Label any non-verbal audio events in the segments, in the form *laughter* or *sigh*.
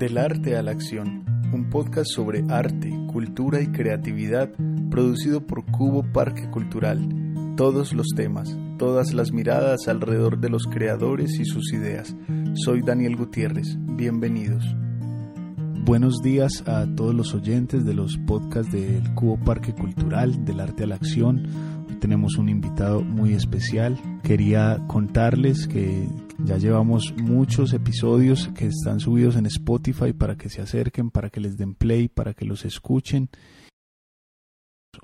Del arte a la acción, un podcast sobre arte, cultura y creatividad producido por Cubo Parque Cultural. Todos los temas, todas las miradas alrededor de los creadores y sus ideas. Soy Daniel Gutiérrez, bienvenidos. Buenos días a todos los oyentes de los podcasts del Cubo Parque Cultural, del arte a la acción. Hoy tenemos un invitado muy especial. Quería contarles que ya llevamos muchos episodios que están subidos en Spotify para que se acerquen, para que les den play, para que los escuchen.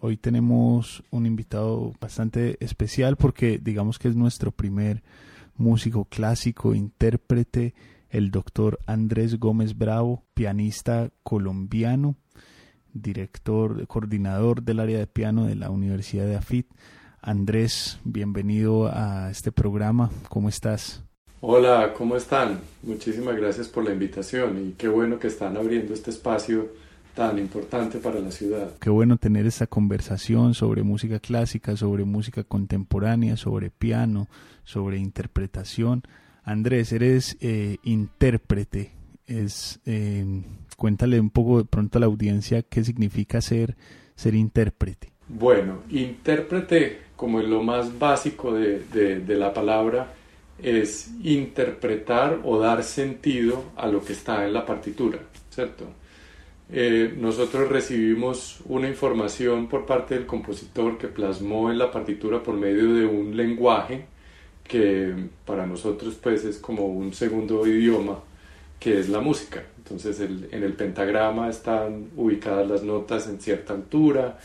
Hoy tenemos un invitado bastante especial porque digamos que es nuestro primer músico clásico, intérprete, el doctor Andrés Gómez Bravo, pianista colombiano, director, coordinador del área de piano de la Universidad de AFIT. Andrés, bienvenido a este programa. ¿Cómo estás? Hola, ¿cómo están? Muchísimas gracias por la invitación y qué bueno que están abriendo este espacio tan importante para la ciudad. Qué bueno tener esta conversación sobre música clásica, sobre música contemporánea, sobre piano, sobre interpretación. Andrés, eres eh, intérprete. Es, eh, cuéntale un poco de pronto a la audiencia qué significa ser, ser intérprete. Bueno, intérprete, como es lo más básico de, de, de la palabra, es interpretar o dar sentido a lo que está en la partitura, ¿cierto? Eh, nosotros recibimos una información por parte del compositor que plasmó en la partitura por medio de un lenguaje que para nosotros pues es como un segundo idioma que es la música. Entonces en el pentagrama están ubicadas las notas en cierta altura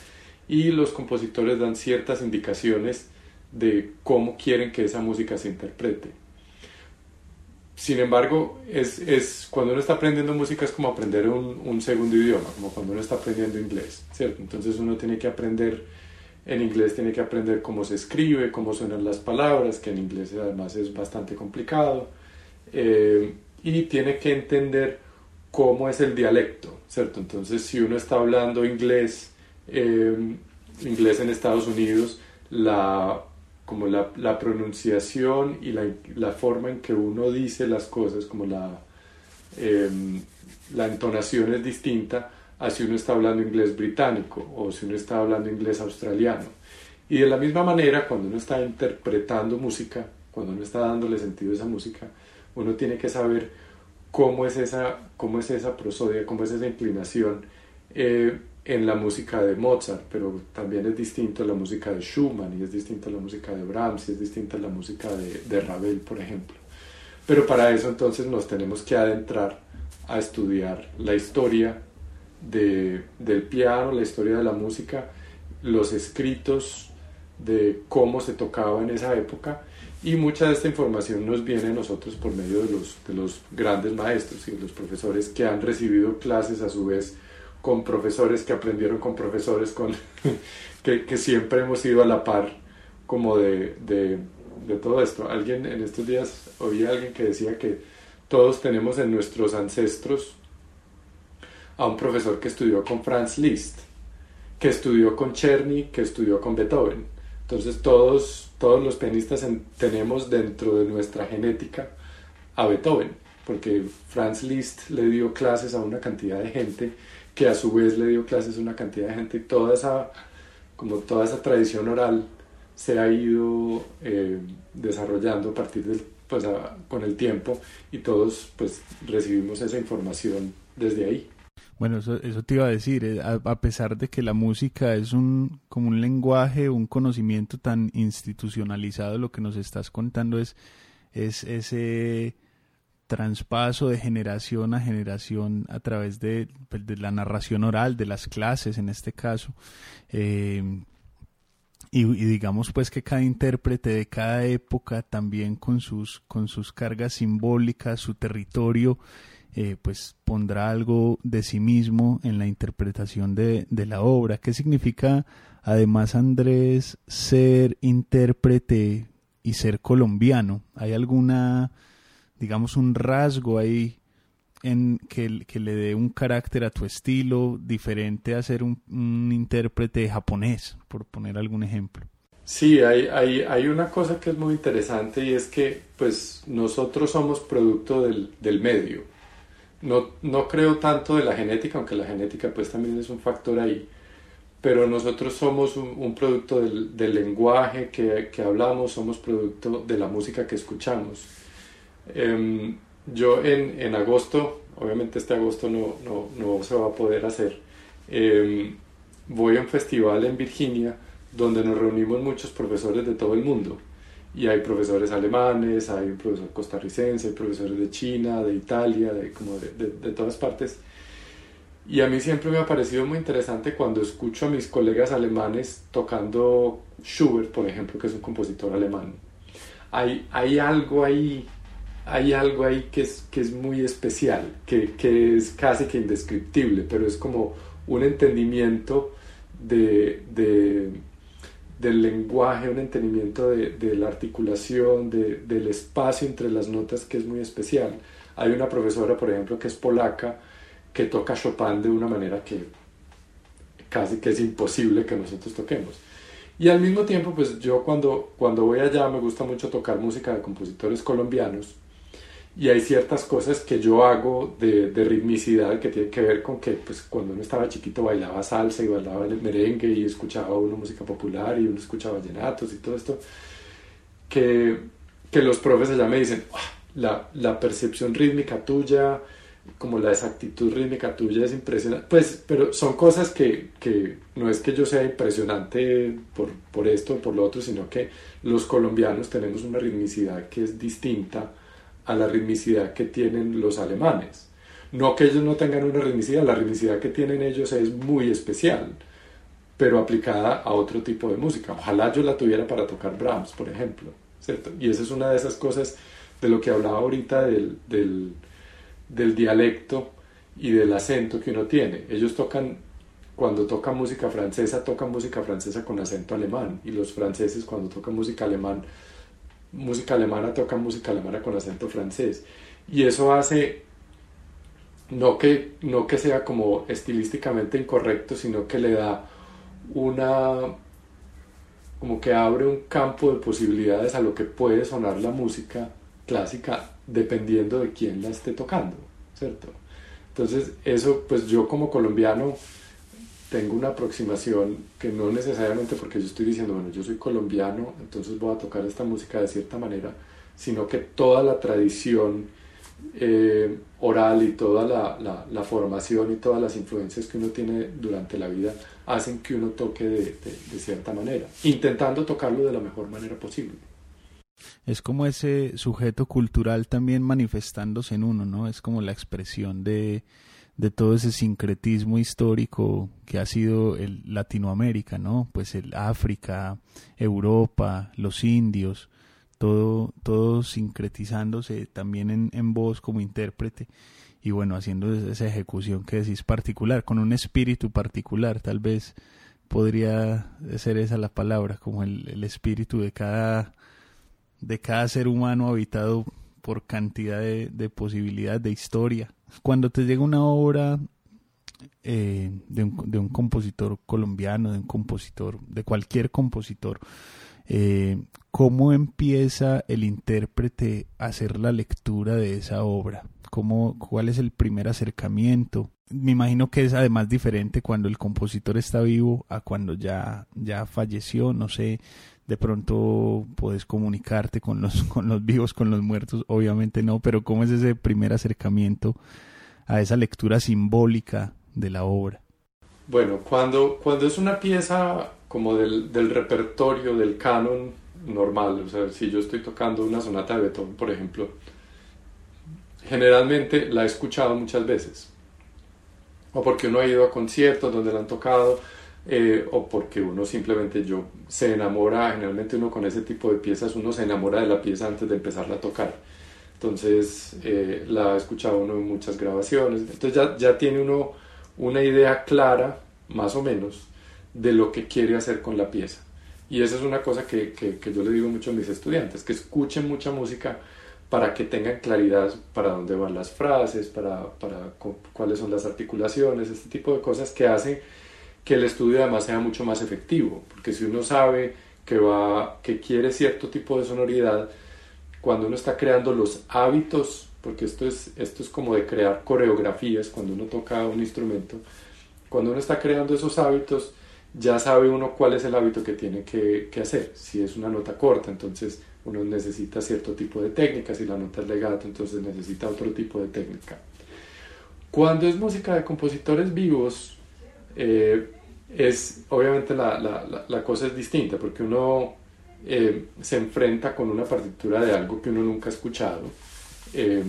y los compositores dan ciertas indicaciones de cómo quieren que esa música se interprete. Sin embargo, es, es, cuando uno está aprendiendo música es como aprender un, un, segundo idioma, como cuando uno está aprendiendo inglés, ¿cierto? Entonces uno tiene que aprender, en inglés tiene que aprender cómo se escribe, cómo suenan las palabras, que en inglés además es bastante complicado, eh, y tiene que entender cómo es el dialecto, ¿cierto? Entonces si uno está hablando inglés, eh, inglés en Estados Unidos, la como la, pronunciación y la, forma en que uno dice las cosas, como la, eh, la entonación es distinta a si uno está hablando inglés británico o si uno está hablando inglés australiano. Y de la misma manera, cuando uno está interpretando música, cuando uno está dándole sentido a esa música, uno tiene que saber cómo es esa, cómo es esa prosodia, cómo es esa inclinación. Eh, en la música de Mozart, pero también es distinto a la música de Schumann y es distinto a la música de Brahms y es distinta a la música de, de Ravel, por ejemplo. Pero para eso entonces nos tenemos que adentrar a estudiar la historia de, del piano, la historia de la música, los escritos de cómo se tocaba en esa época y mucha de esta información nos viene a nosotros por medio de los, de los grandes maestros y de los profesores que han recibido clases a su vez con profesores que aprendieron con profesores con, *laughs* que, siempre hemos ido a la par como de, de, todo esto. Alguien en estos días oí a alguien que decía que todos tenemos en nuestros ancestros a un profesor que estudió con Franz Liszt, que estudió con Czerny, que estudió con Beethoven. Entonces todos, todos los pianistas en, tenemos dentro de nuestra genética a Beethoven, porque Franz Liszt le dio clases a una cantidad de gente que a su vez le dio clases a una cantidad de gente y toda esa, como toda esa tradición oral se ha ido eh, desarrollando a partir del, pues a, con el tiempo y todos pues recibimos esa información desde ahí. Bueno, eso, eso te iba a decir, eh, a, a, pesar de que la música es un, como un lenguaje, un conocimiento tan institucionalizado, lo que nos estás contando es, es ese traspaso de generación a generación a través de, pues, de, la narración oral, de las clases en este caso. Eh, y, y, digamos pues que cada intérprete de cada época también con sus, con sus cargas simbólicas, su territorio, eh, pues pondrá algo de sí mismo en la interpretación de, de la obra. ¿Qué significa además Andrés ser intérprete y ser colombiano? ¿Hay alguna digamos, un rasgo ahí en que, que, le dé un carácter a tu estilo diferente a ser un, un intérprete japonés, por poner algún ejemplo. Sí, hay, hay, hay, una cosa que es muy interesante y es que pues nosotros somos producto del, del medio. no, no creo tanto de la genética, aunque la genética pues también es un factor ahí, pero nosotros somos un, producto del, del lenguaje que, que, hablamos, somos producto de la música que escuchamos. Em, yo en, en, agosto, obviamente este agosto no, no, no se va a poder hacer, em, voy a un festival en Virginia donde nos reunimos muchos profesores de todo el mundo. Y hay profesores alemanes, hay un profesor costarricense, hay profesores de China, de Italia, de, como de, de, de todas partes. Y a mí siempre me ha parecido muy interesante cuando escucho a mis colegas alemanes tocando Schubert, por ejemplo, que es un compositor alemán. Hay, hay algo ahí, hay algo ahí que es, que es muy especial, que, que es casi que indescriptible, pero es como un entendimiento de, de del lenguaje, un entendimiento de, de la articulación, de, del espacio entre las notas que es muy especial. Hay una profesora, por ejemplo, que es polaca, que toca Chopin de una manera que casi que es imposible que nosotros toquemos. Y al mismo tiempo, pues yo cuando, cuando voy allá me gusta mucho tocar música de compositores colombianos y hay ciertas cosas que yo hago de, de, ritmicidad que tienen que ver con que pues, cuando uno estaba chiquito bailaba salsa y bailaba el merengue y escuchaba una música popular y uno escuchaba vallenatos y todo esto, que, que los profes allá me dicen, ah, la, la, percepción rítmica tuya, como la exactitud rítmica tuya es impresionante, pues, pero son cosas que, que no es que yo sea impresionante por, por esto o por lo otro, sino que los colombianos tenemos una ritmicidad que es distinta a la ritmicidad que tienen los alemanes. No que ellos no tengan una ritmicidad, la ritmicidad que tienen ellos es muy especial, pero aplicada a otro tipo de música. Ojalá yo la tuviera para tocar Brahms, por ejemplo. ¿cierto? Y esa es una de esas cosas de lo que hablaba ahorita del, del, del dialecto y del acento que uno tiene. Ellos tocan, cuando tocan música francesa, tocan música francesa con acento alemán, y los franceses cuando tocan música alemán, música alemana toca música alemana con acento francés. Y eso hace no que, no que sea como estilísticamente incorrecto, sino que le da una como que abre un campo de posibilidades a lo que puede sonar la música clásica dependiendo de quién la esté tocando, ¿cierto? Entonces, eso, pues yo como colombiano tengo una aproximación que no necesariamente porque yo estoy diciendo, bueno, yo soy colombiano, entonces voy a tocar esta música de cierta manera, sino que toda la tradición eh, oral y toda la, la, la, formación y todas las influencias que uno tiene durante la vida hacen que uno toque de, de, de cierta manera, intentando tocarlo de la mejor manera posible. Es como ese sujeto cultural también manifestándose en uno, ¿no? Es como la expresión de, de todo ese sincretismo histórico que ha sido el Latinoamérica, ¿no? Pues el África, Europa, los indios, todo, todo sincretizándose también en, en voz como intérprete y bueno, haciendo esa ejecución que decís particular, con un espíritu particular, tal vez podría ser esa la palabra, como el, el espíritu de cada, de cada ser humano habitado por cantidad de, de posibilidades de historia cuando te llega una obra eh, de, un, de, un, compositor colombiano, de un compositor, de cualquier compositor, eh, ¿cómo empieza el intérprete a hacer la lectura de esa obra? ¿Cómo, ¿Cuál es el primer acercamiento? Me imagino que es además diferente cuando el compositor está vivo a cuando ya, ya falleció, no sé, de pronto puedes comunicarte con los, *laughs* con los vivos, con los muertos, obviamente no, pero ¿cómo es ese primer acercamiento a esa lectura simbólica de la obra? Bueno, cuando, cuando es una pieza como del, del repertorio, del canon normal, o sea, si yo estoy tocando una sonata de Beethoven, por ejemplo, generalmente la he escuchado muchas veces, o porque uno ha ido a conciertos donde la han tocado, eh, o porque uno simplemente yo se enamora, generalmente uno con ese tipo de piezas, uno se enamora de la pieza antes de empezarla a tocar. Entonces eh, la ha escuchado uno en muchas grabaciones, entonces ya, ya tiene uno una idea clara, más o menos, de lo que quiere hacer con la pieza. Y esa es una cosa que, que, que yo le digo mucho a mis estudiantes, que escuchen mucha música para que tengan claridad para dónde van las frases, para, para cuáles son las articulaciones, este tipo de cosas que hacen que el estudio además sea mucho más efectivo, porque si uno sabe que, va, que quiere cierto tipo de sonoridad, cuando uno está creando los hábitos porque esto es, esto es como de crear coreografías cuando uno toca un instrumento. Cuando uno está creando esos hábitos, ya sabe uno cuál es el hábito que tiene que, que hacer. Si es una nota corta, entonces uno necesita cierto tipo de técnica, si la nota es legato, entonces necesita otro tipo de técnica. Cuando es música de compositores vivos, eh, es obviamente la, la, cosa es distinta, porque uno eh, se enfrenta con una partitura de algo que uno nunca ha escuchado, eh,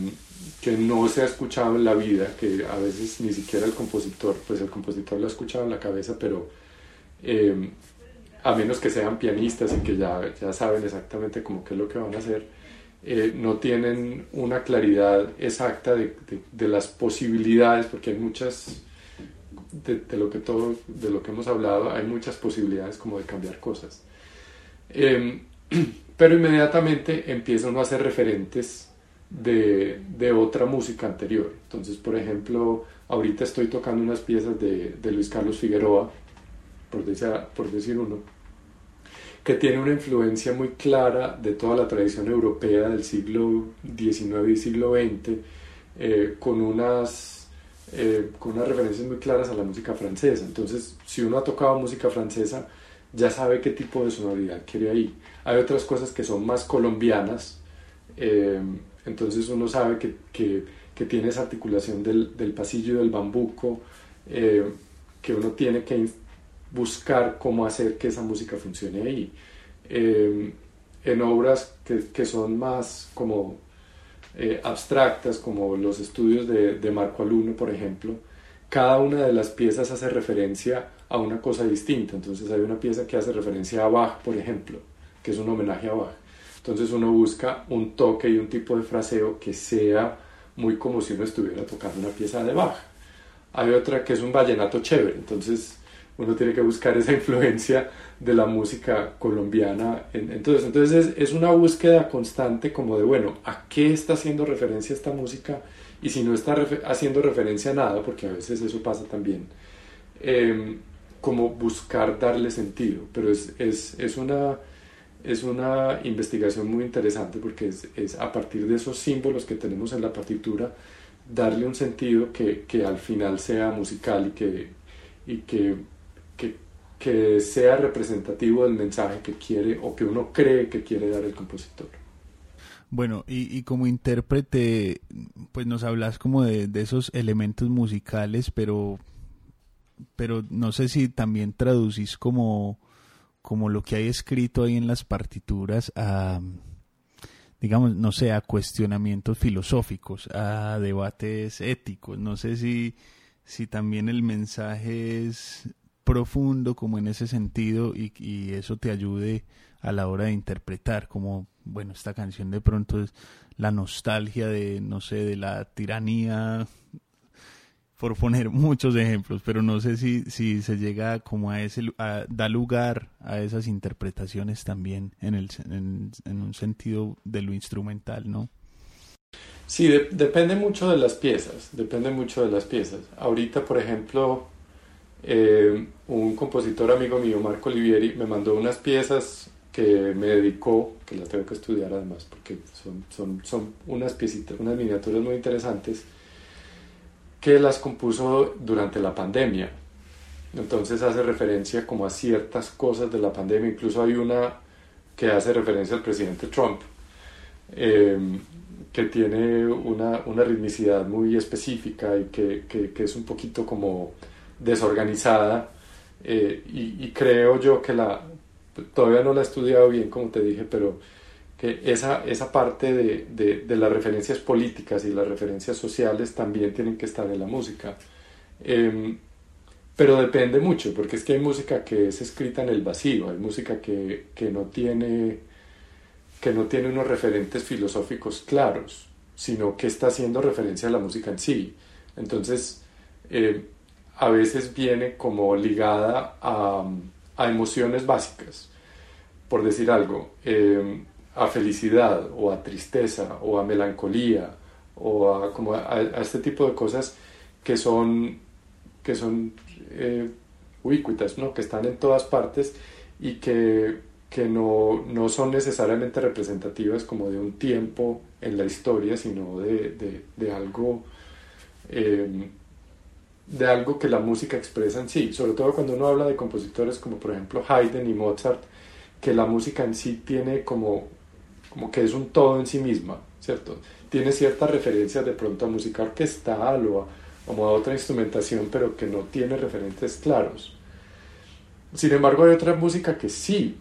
que no se ha escuchado en la vida, que a veces ni siquiera el compositor, pues el compositor lo ha escuchado en la cabeza, pero a menos que sean pianistas y que ya, ya saben exactamente cómo qué es lo que van a hacer, no tienen una claridad exacta de, de, las posibilidades, porque hay muchas, de, lo que todo, de lo que hemos hablado, hay muchas posibilidades como de cambiar cosas. Em, *clears throat* pero inmediatamente empieza uno a hacer referentes de, de, otra música anterior. Entonces, por ejemplo, ahorita estoy tocando unas piezas de, de Luis Carlos Figueroa, por decir, por decir uno, que tiene una influencia muy clara de toda la tradición europea del siglo XIX y siglo XX, eh, con, unas, eh, con unas referencias muy claras a la música francesa. Entonces, si uno ha tocado música francesa, ya sabe qué tipo de sonoridad quiere ahí. Hay otras cosas que son más colombianas, eh, entonces uno sabe que, que, tiene esa articulación del, del pasillo del bambuco, que uno tiene que buscar cómo hacer que esa música funcione ahí. En obras que, que, son más como eh, abstractas, como los estudios de, de, Marco Aluno, por ejemplo, cada una de las piezas hace referencia a una cosa distinta. Entonces hay una pieza que hace referencia a Bach, por ejemplo, que es un homenaje a Bach. Entonces uno busca un toque y un tipo de fraseo que sea muy como si uno estuviera tocando una pieza de Bach. Hay otra que es un vallenato chévere, entonces uno tiene que buscar esa influencia de la música colombiana. Entonces, entonces es, una búsqueda constante como de, bueno, ¿a qué está haciendo referencia esta música? Y si no está haciendo referencia a nada, porque a veces eso pasa también, em, como buscar darle sentido. Pero es, es, es, una, es una investigación muy interesante porque es, es, a partir de esos símbolos que tenemos en la partitura, darle un sentido que, que al final sea musical y que, y que que sea representativo del mensaje que quiere o que uno cree que quiere dar el compositor. Bueno, y, como intérprete, pues nos hablas como de, esos elementos musicales, pero, pero no sé si también traducís como, como lo que hay escrito ahí en las partituras a, digamos, no sé, a cuestionamientos filosóficos, a debates éticos. No sé si, si también el mensaje es profundo como en ese sentido y, y, eso te ayude a la hora de interpretar como bueno esta canción de pronto es la nostalgia de no sé de la tiranía por poner *laughs* muchos ejemplos pero no sé si, si se llega como a ese a, da lugar a esas interpretaciones también en el en, un sentido de lo instrumental no sí depende mucho de las piezas depende mucho de las piezas. Ahorita por ejemplo eh, un compositor amigo mío, Marco Olivieri, me mandó unas piezas que me dedicó, que las tengo que estudiar además, porque son, son, son unas piecitas, unas miniaturas muy interesantes, que las compuso durante la pandemia. Entonces hace referencia como a ciertas cosas de la pandemia, incluso hay una que hace referencia al presidente Trump, eh, que tiene una, una, ritmicidad muy específica y que, que es un poquito como desorganizada eh, y, creo yo que la, todavía no la he estudiado bien como te dije, pero que esa, esa parte de, de, las referencias políticas y las referencias sociales también tienen que estar en la música. Em, pero depende mucho, porque es que hay música que es escrita en el vacío, hay música que, que no, tiene, que no tiene unos referentes filosóficos claros, sino que está haciendo referencia a la música en sí. Entonces, eh, a veces viene como ligada a, a emociones básicas, por decir algo, em, a felicidad o a tristeza o a melancolía o a, como a, este tipo de cosas que son, que son eh, ¿no? que están en todas partes y que, que no, no, son necesariamente representativas como de un tiempo en la historia, sino de, de, algo, em, de algo que la música expresa en sí, sobre todo cuando uno habla de compositores como por ejemplo Haydn y Mozart, que la música en sí tiene como, como que es un todo en sí misma, ¿cierto? Tiene ciertas referencias de pronto a música orquestal o a, como a otra instrumentación, pero que no tiene referentes claros. Sin embargo, hay otra música que sí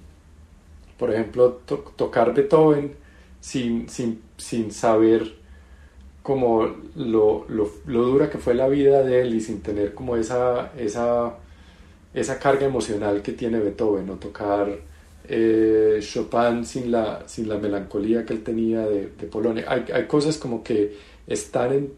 por ejemplo, tocar Beethoven sin, sin, sin saber como lo, lo, lo, dura que fue la vida de él y sin tener como esa, esa, esa carga emocional que tiene Beethoven, o tocar eh, Chopin sin la, sin la melancolía que él tenía de, de Polonia. Hay, hay, cosas como que están en,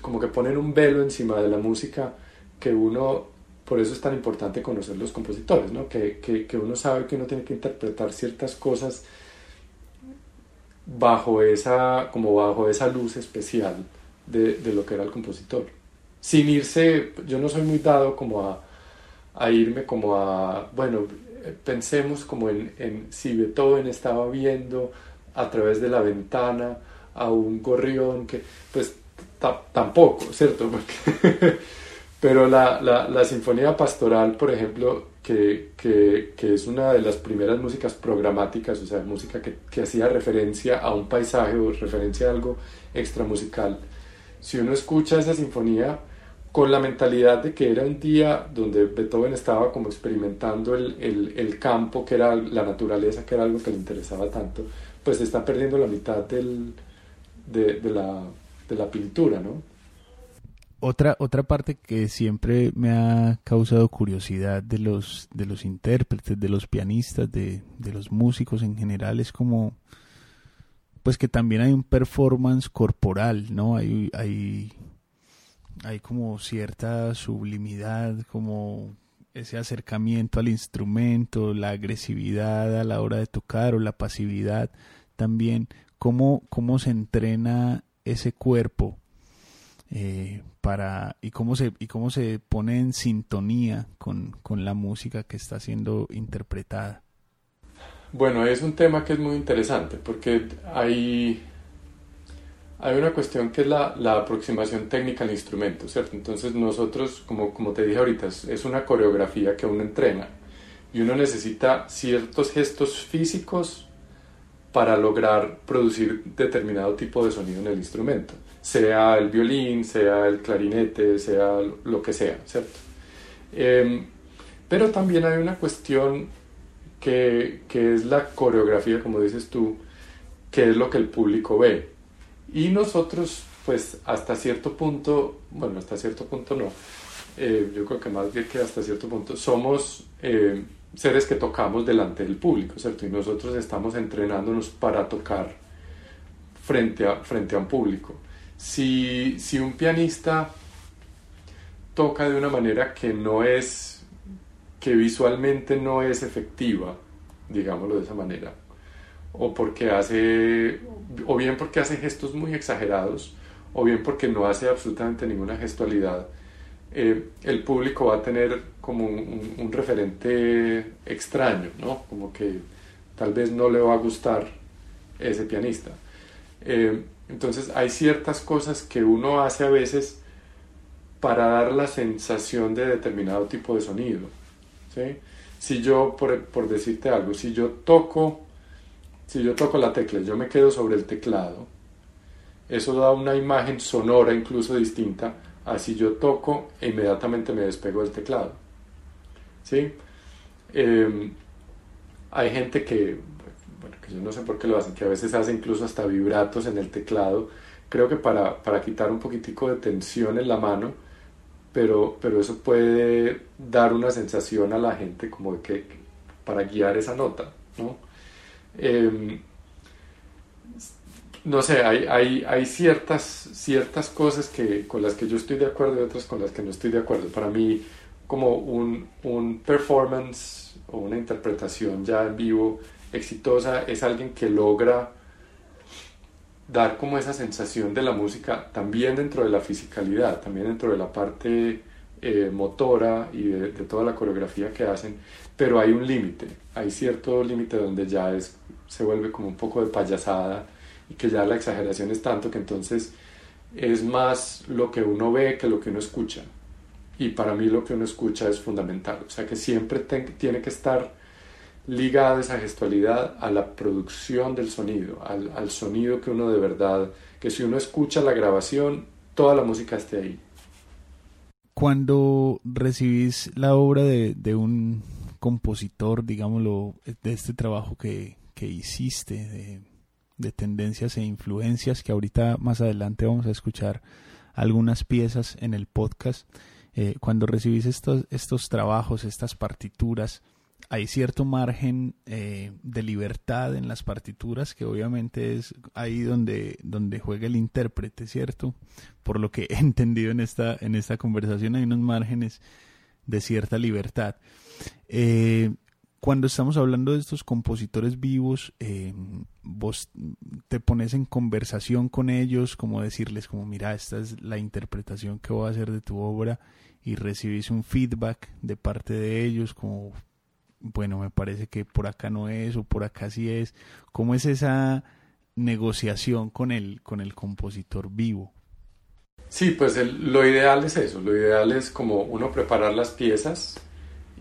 como que ponen un velo encima de la música que uno por eso es tan importante conocer los compositores, ¿no? que, que, que, uno sabe que uno tiene que interpretar ciertas cosas bajo esa, como bajo esa luz especial de, de, lo que era el compositor. Sin irse, yo no soy muy dado como a, a irme como a, bueno, pensemos como en, en, si Beethoven estaba viendo a través de la ventana a un gorrión que, pues tampoco, ¿cierto? *laughs* Porque pero la, la, la, Sinfonía Pastoral, por ejemplo, que, que, que, es una de las primeras músicas programáticas, o sea, música que, que hacía referencia a un paisaje o referencia a algo extramusical, si uno escucha esa sinfonía con la mentalidad de que era un día donde Beethoven estaba como experimentando el, el, el campo, que era la naturaleza, que era algo que le interesaba tanto, pues está perdiendo la mitad del, de, de, la, de la pintura, ¿no? Otra, otra parte que siempre me ha causado curiosidad de los, de los intérpretes, de los pianistas, de, de los músicos en general, es como, pues que también hay un performance corporal, ¿no? Hay, hay, hay como cierta sublimidad, como ese acercamiento al instrumento, la agresividad a la hora de tocar o la pasividad también, cómo, cómo se entrena ese cuerpo eh, para y cómo se y cómo se pone en sintonía con, con, la música que está siendo interpretada. Bueno, es un tema que es muy interesante porque hay, hay una cuestión que es la, la aproximación técnica al instrumento, ¿cierto? Entonces nosotros, como, como te dije ahorita, es, es una coreografía que uno entrena y uno necesita ciertos gestos físicos para lograr producir determinado tipo de sonido en el instrumento sea el violín, sea el clarinete, sea lo que sea, ¿cierto? Em, pero también hay una cuestión que, que, es la coreografía, como dices tú, que es lo que el público ve. Y nosotros, pues hasta cierto punto, bueno, hasta cierto punto no, eh, yo creo que más bien que hasta cierto punto, somos eh, seres que tocamos delante del público, ¿cierto? Y nosotros estamos entrenándonos para tocar frente a, frente a un público si, si un pianista toca de una manera que no es, que visualmente no es efectiva, digámoslo de esa manera, o porque hace, o bien porque hace gestos muy exagerados, o bien porque no hace absolutamente ninguna gestualidad, eh, el público va a tener como un, referente extraño, ¿no? Como que tal vez no le va a gustar ese pianista. Eh, entonces hay ciertas cosas que uno hace a veces para dar la sensación de determinado tipo de sonido. Si yo, por, decirte algo, si yo toco, si yo toco la tecla, yo me quedo sobre el teclado, eso da una imagen sonora incluso distinta a si yo toco e inmediatamente me despego del teclado. ¿Sí? Em, hay gente que yo no sé por qué lo hacen, que a veces hace incluso hasta vibratos en el teclado, creo que para, para quitar un poquitico de tensión en la mano, pero, pero eso puede dar una sensación a la gente como de que para guiar esa nota, ¿no? Em, no sé, hay, hay, hay, ciertas, ciertas cosas que, con las que yo estoy de acuerdo y otras con las que no estoy de acuerdo. Para mí, como un, un performance o una interpretación ya en vivo exitosa es alguien que logra dar como esa sensación de la música también dentro de la fisicalidad, también dentro de la parte eh, motora y de, toda la coreografía que hacen, pero hay un límite, hay cierto límite donde ya es, se vuelve como un poco de payasada y que ya la exageración es tanto que entonces es más lo que uno ve que lo que uno escucha. Y para mí lo que uno escucha es fundamental, o sea que siempre tiene que estar ligada esa gestualidad a la producción del sonido, al, sonido que uno de verdad, que si uno escucha la grabación, toda la música esté ahí. Cuando recibís la obra de, de un compositor, digámoslo, de este trabajo que, que hiciste, de, de, tendencias e influencias, que ahorita más adelante vamos a escuchar algunas piezas en el podcast, eh, cuando recibís estos, estos trabajos, estas partituras, hay cierto margen eh, de libertad en las partituras que obviamente es ahí donde, donde juega el intérprete, ¿cierto? Por lo que *laughs* he entendido en esta, en esta conversación hay unos márgenes de cierta libertad. Eh, cuando estamos hablando de estos compositores vivos, eh, vos te pones en conversación con ellos, como decirles, como mira, esta es la interpretación que voy a hacer de tu obra y recibís un feedback de parte de ellos, como bueno, me parece que por acá no es o por acá sí es. ¿Cómo es esa negociación con el, con el compositor vivo? Sí, pues lo ideal es eso, lo ideal es como uno preparar las piezas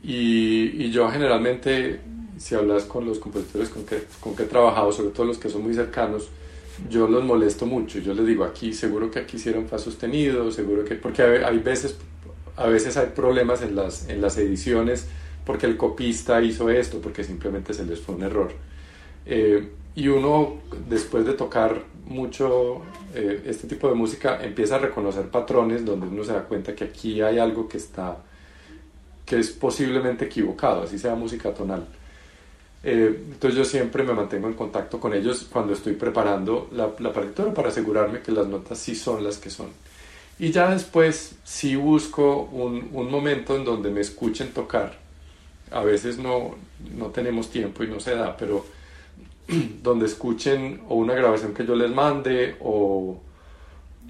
y, yo generalmente, si hablas con los compositores con que, con que he trabajado, sobre todo los que son muy cercanos, yo los molesto mucho, yo les digo aquí, seguro que aquí hicieron fa sostenido, seguro que, porque hay, hay veces, a veces hay problemas en las, en las ediciones, porque el copista hizo esto, porque simplemente se les fue un error. Eh, y uno, después de tocar mucho eh, este tipo de música, empieza a reconocer patrones donde uno se da cuenta que aquí hay algo que está, que es posiblemente equivocado, así sea música tonal. Eh, entonces yo siempre me mantengo en contacto con ellos cuando estoy preparando la, la partitura para asegurarme que las notas sí son las que son. Y ya después sí busco un, un momento en donde me escuchen tocar a veces no, no tenemos tiempo y no se da, pero *clears throat* donde escuchen o una grabación que yo les mande o,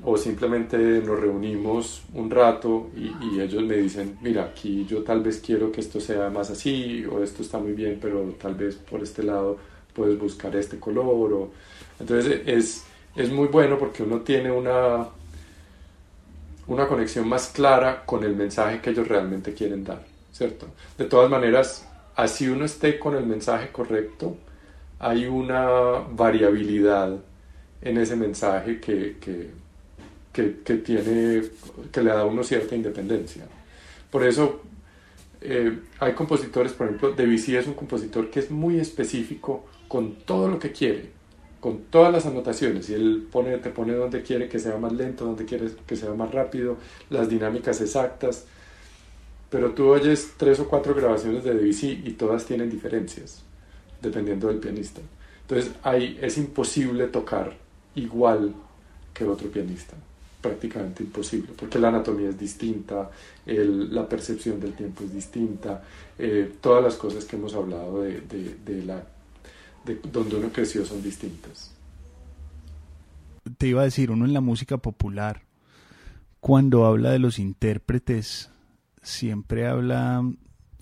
o simplemente nos reunimos un rato y, ellos me dicen, mira, aquí yo tal vez quiero que esto sea más así o esto está muy bien, pero tal vez por este lado puedes buscar este color. O... Entonces es, es muy bueno porque uno tiene una, una conexión más clara con el mensaje que ellos realmente quieren dar. ¿Cierto? De todas maneras, así uno esté con el mensaje correcto, hay una variabilidad en ese mensaje que, que, tiene, que le da a uno cierta independencia. Por eso eh, hay compositores, por ejemplo, Debussy es un compositor que es muy específico con todo lo que quiere, con todas las anotaciones, y él pone, te pone donde quiere que sea más lento, donde quiere que sea más rápido, las dinámicas exactas, pero tú oyes tres o cuatro grabaciones de Debussy y todas tienen diferencias, dependiendo del pianista. Entonces ahí es imposible tocar igual que otro pianista, prácticamente imposible, porque la anatomía es distinta, la percepción del tiempo es distinta, eh, todas las cosas que hemos hablado de, de, la, de donde uno creció son distintas. Te iba a decir, uno en la música popular, cuando habla de los intérpretes, siempre habla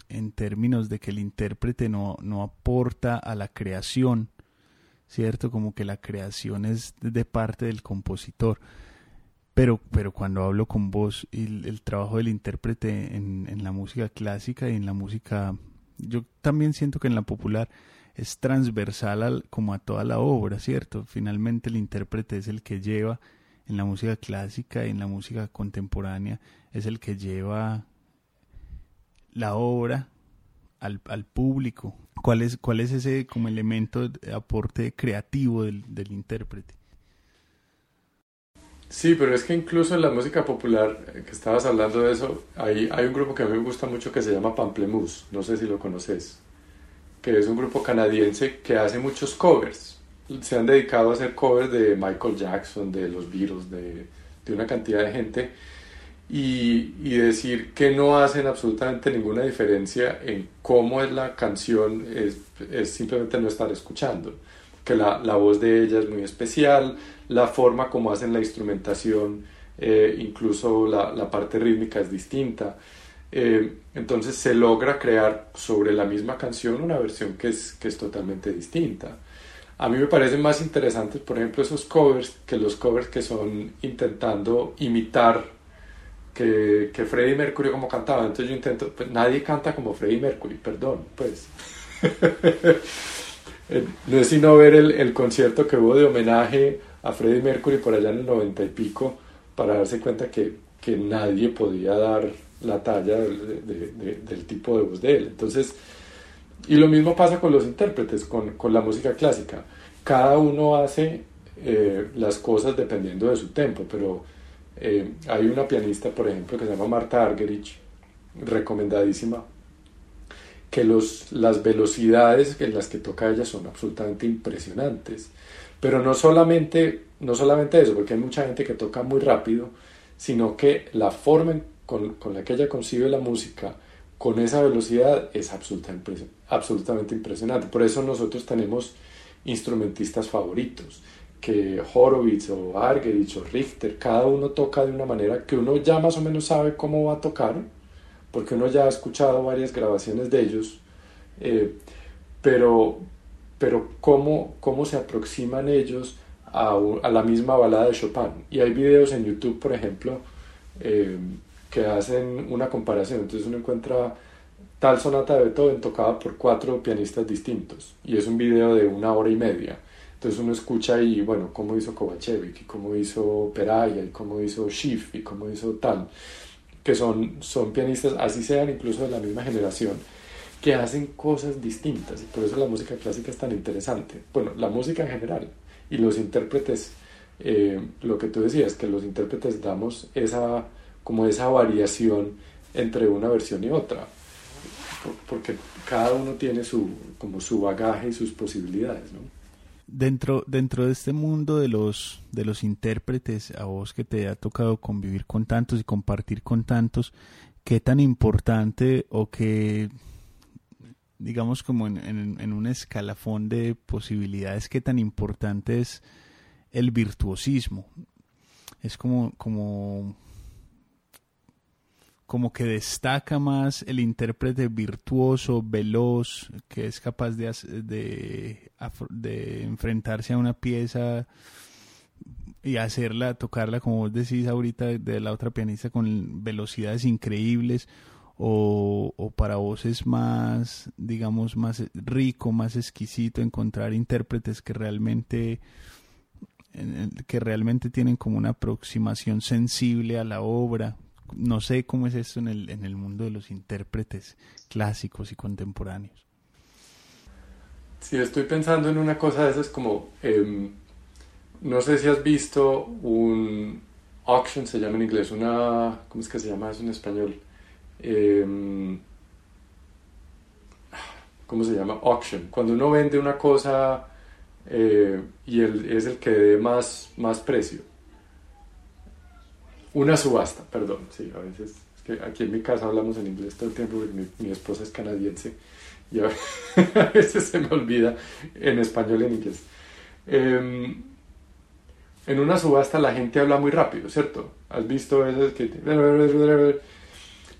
en términos de que el intérprete no, no aporta a la creación, ¿cierto? Como que la creación es de parte del compositor. Pero, pero cuando hablo con vos, el, el trabajo del intérprete en, en, la música clásica y en la música, yo también siento que en la popular es transversal como a toda la obra, ¿cierto? Finalmente el intérprete es el que lleva en la música clásica y en la música contemporánea, es el que lleva la obra al, al público? ¿Cuál es, ¿Cuál es ese como elemento de aporte creativo del, del intérprete? Sí, pero es que incluso en la música popular, eh, que estabas hablando de eso, hay, hay un grupo que a mí me gusta mucho que se llama Pamplemousse, no sé si lo conoces, que es un grupo canadiense que hace muchos covers. Se han dedicado a hacer covers de Michael Jackson, de los Beatles, de, de una cantidad de gente y, y, decir que no hacen absolutamente ninguna diferencia en cómo es la canción es, es simplemente no estar escuchando, que la, la, voz de ella es muy especial, la forma como hacen la instrumentación eh, incluso la, la, parte rítmica es distinta. Eh, entonces se logra crear sobre la misma canción una versión que es, que es totalmente distinta. A mí me parecen más interesantes, por ejemplo, esos covers que los covers que son intentando imitar que, que Freddie Mercury como cantaba. Entonces yo intento, pues nadie canta como Freddie Mercury, perdón, pues. *laughs* Eh, no es sino ver el, el, concierto que hubo de homenaje a Freddie Mercury por allá en el noventa y pico para darse cuenta que, que nadie podía dar la talla del tipo de voz de él. Entonces, y lo mismo pasa con los intérpretes, con, con la música clásica. Cada uno hace eh, las cosas dependiendo de su tempo, pero eh, hay una pianista, por ejemplo, que se llama Marta Argerich, recomendadísima, que los, las velocidades en las que toca ella son absolutamente impresionantes. Pero no solamente, no solamente eso, porque hay mucha gente que toca muy rápido, sino que la forma con, con la que ella concibe la música, con esa velocidad, es absolutamente, absolutamente impresionante. Por eso nosotros tenemos instrumentistas favoritos, que Horowitz o Argerich o Richter, cada uno toca de una manera que uno ya más o menos sabe cómo va a tocar, porque uno ya ha escuchado varias grabaciones de ellos, eh, pero, pero cómo, cómo se aproximan ellos a, a, la misma balada de Chopin. Y hay videos en YouTube, por ejemplo, eh, que hacen una comparación. Entonces uno encuentra tal sonata de Beethoven tocada por cuatro pianistas distintos y es un video de una hora y media. Entonces uno escucha y bueno, cómo hizo Kovacevic y cómo hizo Peraya y cómo hizo Schiff y cómo hizo tal, que son, son pianistas, así sean incluso de la misma generación, que hacen cosas distintas y por eso la música clásica es tan interesante. Bueno, la música en general y los intérpretes, eh, lo que tú decías, que los intérpretes damos esa, como esa variación entre una versión y otra porque cada uno tiene su, como su bagaje y sus posibilidades, ¿no? Dentro, dentro de este mundo de los, de los intérpretes, a vos que te ha tocado convivir con tantos y compartir con tantos, ¿qué tan importante o qué, digamos como en, en, en un escalafón de posibilidades, qué tan importante es el virtuosismo? Es como, como como que destaca más el intérprete virtuoso, veloz, que es capaz de, de, enfrentarse a una pieza y hacerla, tocarla, como vos decís ahorita, de la otra pianista con velocidades increíbles, o, o para vos es más, digamos, más rico, más exquisito encontrar intérpretes que realmente que realmente tienen como una aproximación sensible a la obra, no sé cómo es esto en el, en el mundo de los intérpretes clásicos y contemporáneos. Sí, estoy pensando en una cosa de esas como, eh, no sé si has visto un auction, se llama en inglés, una, ¿cómo es que se llama eso en español? Eh, ¿Cómo se llama? Auction. Cuando uno vende una cosa eh, y el, es el que dé más, más precio. Una subasta, perdón, sí, a veces, aquí en mi casa hablamos en inglés todo el tiempo porque mi, esposa es canadiense y *laughs* a, veces se me olvida en español y en inglés. Em, en una subasta la gente habla muy rápido, ¿cierto? ¿Has visto veces que...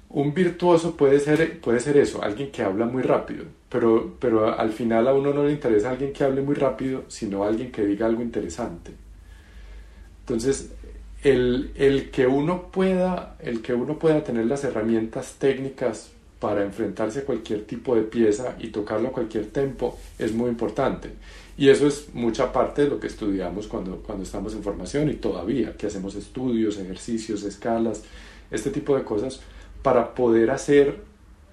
Un virtuoso puede ser, puede ser eso, alguien que habla muy rápido, pero, pero al final a uno no le interesa alguien que hable muy rápido, sino alguien que diga algo interesante. Entonces, el, el, que uno pueda, el que uno pueda tener las herramientas técnicas para enfrentarse a cualquier tipo de pieza y tocarlo a cualquier tempo es muy importante. Y eso es mucha parte de lo que estudiamos cuando, cuando estamos en formación y todavía, que hacemos estudios, ejercicios, escalas, este tipo de cosas, para poder hacer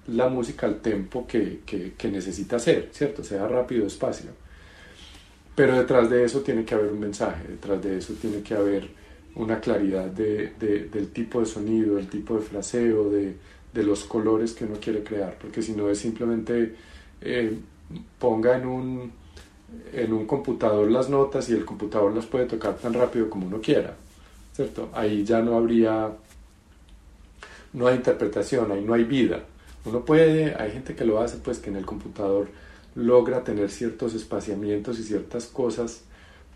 la música al tempo que, que, necesita hacer, ¿cierto? Sea rápido, despacio. Pero detrás de eso tiene que haber un mensaje, detrás de eso tiene que haber una claridad de, del tipo de sonido, del tipo de fraseo, de, de, los colores que uno quiere crear, porque si no es simplemente eh, ponga en un, en un computador las notas y el computador las puede tocar tan rápido como uno quiera, ¿cierto? Ahí ya no habría, no hay interpretación, ahí no hay vida. Uno puede, hay gente que lo hace, pues que en el computador logra tener ciertos espaciamientos y ciertas cosas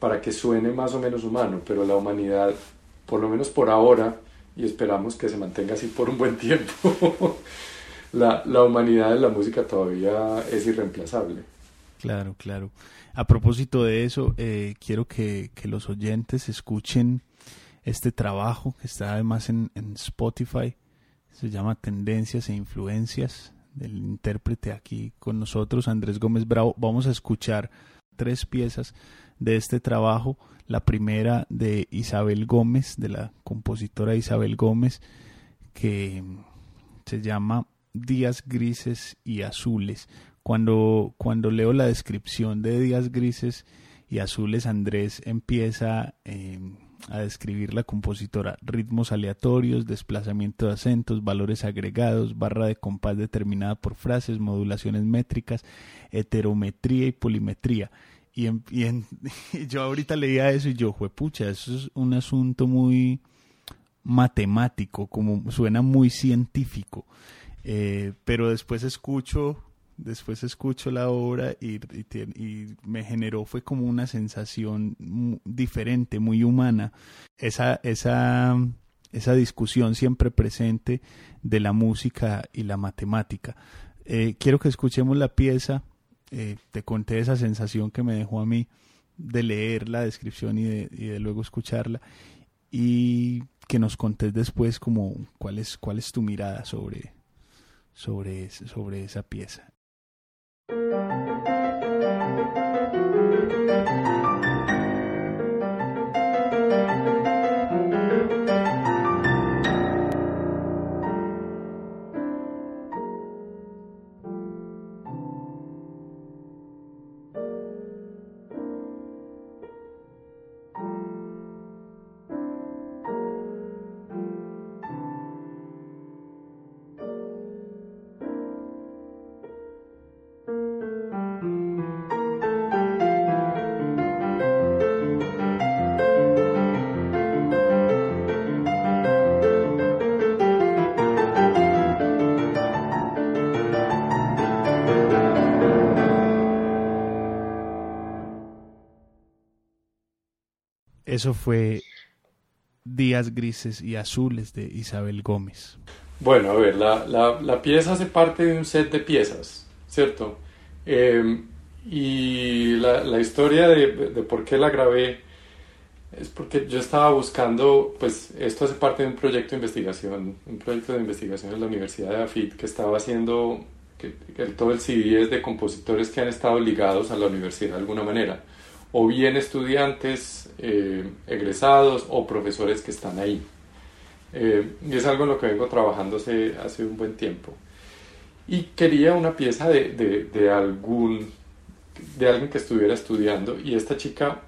para que suene más o menos humano, pero la humanidad por lo menos por ahora, y esperamos que se mantenga así por un buen tiempo, *laughs* la, la humanidad de la música todavía es irreemplazable. Claro, claro. A propósito de eso, eh, quiero que, que, los oyentes escuchen este trabajo que está además en, en, Spotify. Se llama Tendencias e Influencias del intérprete aquí con nosotros, Andrés Gómez Bravo. Vamos a escuchar tres piezas de este trabajo. La primera de Isabel Gómez, de la compositora Isabel Gómez, que se llama Días Grises y Azules. Cuando, cuando leo la descripción de Días Grises y Azules, Andrés empieza em, a describir la compositora ritmos aleatorios, desplazamiento de acentos, valores agregados, barra de compás determinada por frases, modulaciones métricas, heterometría y polimetría. *laughs* Y, yo ahorita leía eso y yo, pucha, eso es un asunto muy matemático, como suena muy científico. Eh, pero después escucho después escucho la obra y, y, me generó fue como una sensación diferente, muy humana. Esa, esa, esa discusión siempre presente de la música y la matemática. Eh, quiero que escuchemos la pieza. Eh, te conté esa sensación que me dejó a mí de leer la descripción y de, luego escucharla. Y que nos contés después como cuál es, es tu mirada sobre, sobre, sobre esa pieza. Eso fue Días Grises y Azules de Isabel Gómez. Bueno, a ver, la, la, pieza hace parte de un set de piezas, ¿cierto? Em, y la, la historia de, de, por qué la grabé es porque yo estaba buscando, pues esto hace parte de un proyecto de investigación, un proyecto de investigación en la Universidad de AFIT que estaba haciendo, que todo el CD es de compositores que han estado ligados a la universidad de alguna manera o bien estudiantes eh, egresados o profesores que están ahí. Eh, y es algo en lo que vengo trabajando hace, hace un buen tiempo. Y quería una pieza de, de, de, algún, de alguien que estuviera estudiando y esta chica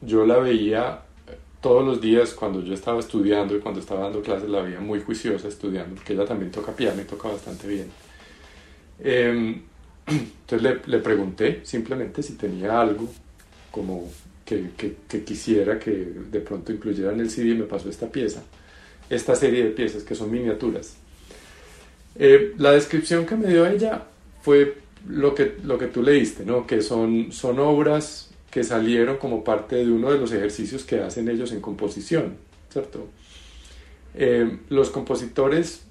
yo la veía todos los días cuando yo estaba estudiando y cuando estaba dando clases la veía muy juiciosa estudiando, porque ella también toca piano y toca bastante bien. Em, *clears throat* entonces le, le, pregunté simplemente si tenía algo como que, que, quisiera que de pronto incluyera en el CD me pasó esta pieza, esta serie de piezas que son miniaturas. Eh, la descripción que me dio ella fue lo que, lo que tú leíste, ¿no? que son, son obras que salieron como parte de uno de los ejercicios que hacen ellos en composición, ¿cierto? Eh, los compositores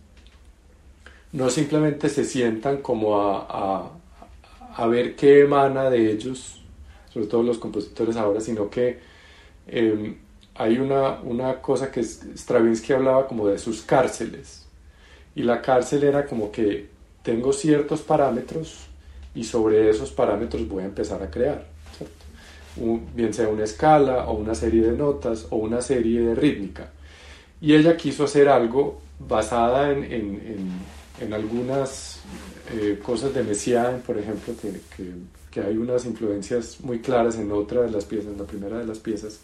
no simplemente se sientan como a, a, a ver qué emana de ellos sobre todo los compositores ahora, sino que em, hay una, una cosa que Stravinsky hablaba como de sus cárceles. Y la cárcel era como que tengo ciertos parámetros y sobre esos parámetros voy a empezar a crear. bien sea una escala o una serie de notas o una serie de rítmica. Y ella quiso hacer algo basada en, en, en, algunas eh, cosas de Messiaen, por ejemplo, que, que que hay unas influencias muy claras en otra de las piezas, en la primera de las piezas,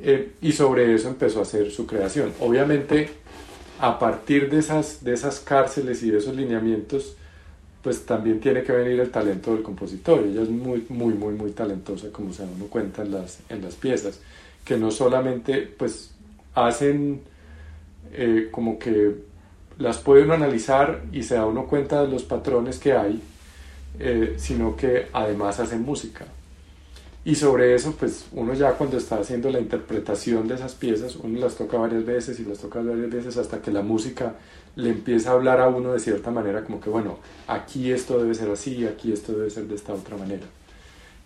eh, y sobre eso empezó a hacer su creación. Obviamente, a partir de esas, de esas cárceles y de esos lineamientos, pues también tiene que venir el talento del compositor. Ella es muy, muy, muy, muy talentosa, como se da uno cuenta en las, en las piezas, que no solamente pues hacen eh, como que las puede uno analizar y se da uno cuenta de los patrones que hay, eh, sino que además hacen música. Y sobre eso, pues uno ya cuando está haciendo la interpretación de esas piezas, uno las toca varias veces y las toca varias veces hasta que la música le empieza a hablar a uno de cierta manera, como que bueno, aquí esto debe ser así, aquí esto debe ser de esta otra manera.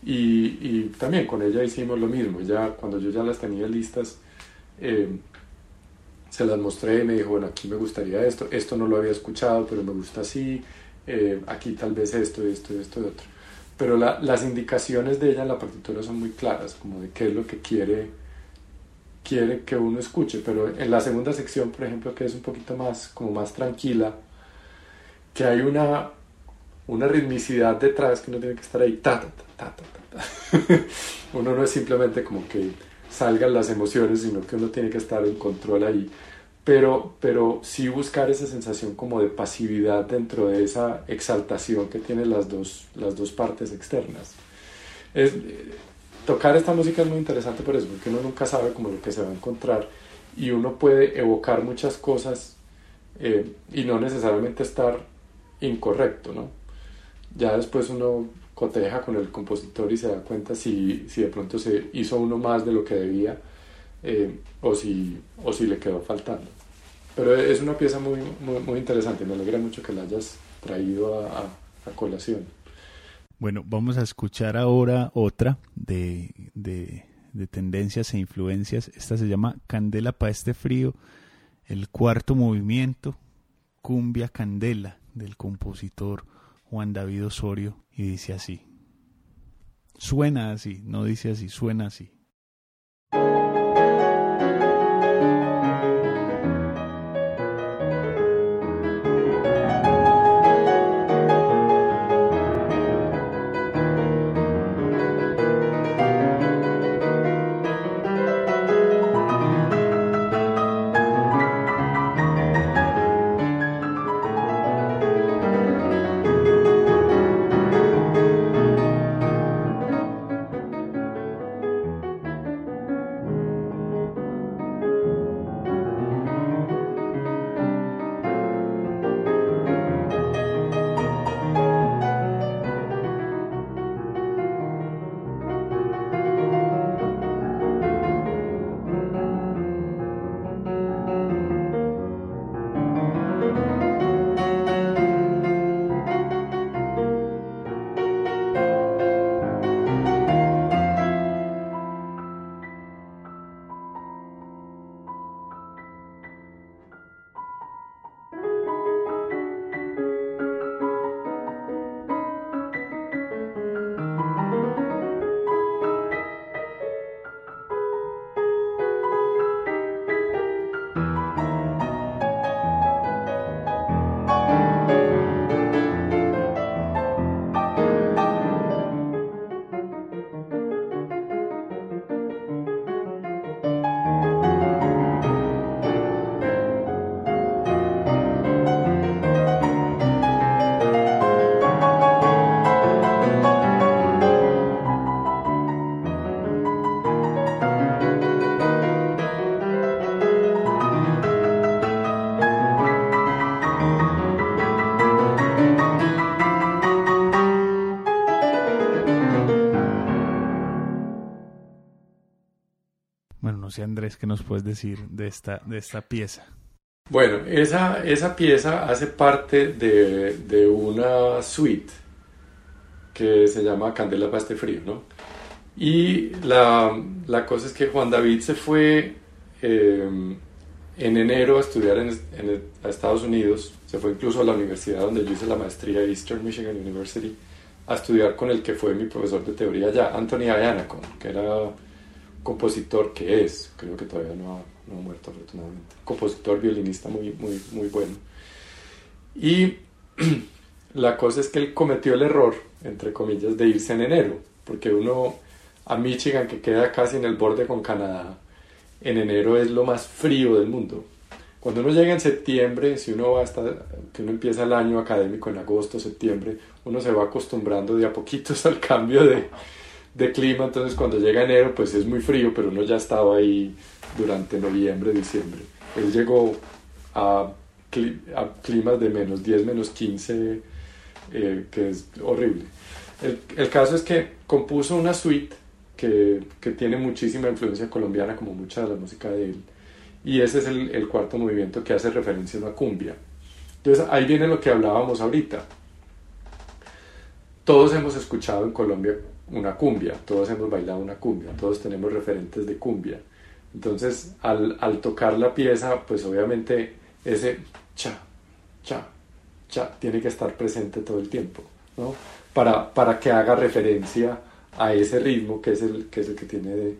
Y, y también con ella hicimos lo mismo, ya cuando yo ya las tenía listas, eh, se las mostré y me dijo, bueno, aquí me gustaría esto, esto no lo había escuchado, pero me gusta así, eh, aquí tal vez esto, esto, esto y otro. Pero las indicaciones de ella en la partitura son muy claras, como de qué es lo que quiere, quiere que uno escuche, pero en la segunda sección, por ejemplo, que es un poquito más, como más tranquila, que hay una, una ritmicidad detrás que uno tiene que estar ahí, ta, ta, ta, ta, ta, *laughs* uno no es simplemente como que salgan las emociones, sino que uno tiene que estar en control ahí pero, pero sí buscar esa sensación como de pasividad dentro de esa exaltación que tienen las dos, las dos partes externas. Es, tocar esta música es muy interesante por eso, porque uno nunca sabe como lo que se va a encontrar y uno puede evocar muchas cosas eh, y no necesariamente estar incorrecto, ¿no? Ya después uno coteja con el compositor y se da cuenta si, si de pronto se hizo uno más de lo que debía eh, o, si, o si le quedó faltando. Pero es una pieza muy, muy, interesante, me alegra mucho que la hayas traído a, colación. Bueno, vamos a escuchar ahora otra de, de, de tendencias e influencias. Esta se llama Candela para este frío, el cuarto movimiento, Cumbia Candela, del compositor Juan David Osorio, y dice así. Suena así, no dice así, suena así. Andrés, ¿qué nos puedes decir de esta, de esta pieza? Bueno, esa, esa pieza hace parte de, de una suite que se llama Candela para este frío, ¿no? Y la, la, cosa es que Juan David se fue em, en enero a estudiar en, en, a Estados Unidos, se fue incluso a la universidad donde yo hice la maestría, Eastern Michigan University, a estudiar con el que fue mi profesor de teoría allá, Anthony Ayanaco, que era compositor que es, creo que todavía no ha, no ha muerto afortunadamente, compositor, violinista muy, muy, muy bueno. Y *clears throat* la cosa es que él cometió el error, entre comillas, de irse en enero, porque uno a Michigan, que queda casi en el borde con Canadá, en enero es lo más frío del mundo. Cuando uno llega en septiembre, si uno va hasta que uno empieza el año académico en agosto, septiembre, uno se va acostumbrando de a poquitos *laughs* al cambio de, de clima, entonces cuando llega enero pues es muy frío, pero uno ya estaba ahí durante noviembre, diciembre. Él llegó a, climas de menos 10, menos 15, eh, que es horrible. El, el, caso es que compuso una suite que, que, tiene muchísima influencia colombiana como mucha de la música de él. Y ese es el, el cuarto movimiento que hace referencia a una cumbia. Entonces ahí viene lo que hablábamos ahorita. Todos hemos escuchado en Colombia una cumbia, todos hemos bailado una cumbia, todos tenemos referentes de cumbia. Entonces, al, al tocar la pieza, pues obviamente ese cha, cha, cha, tiene que estar presente todo el tiempo, ¿no? Para, para que haga referencia a ese ritmo que es el que, es el que tiene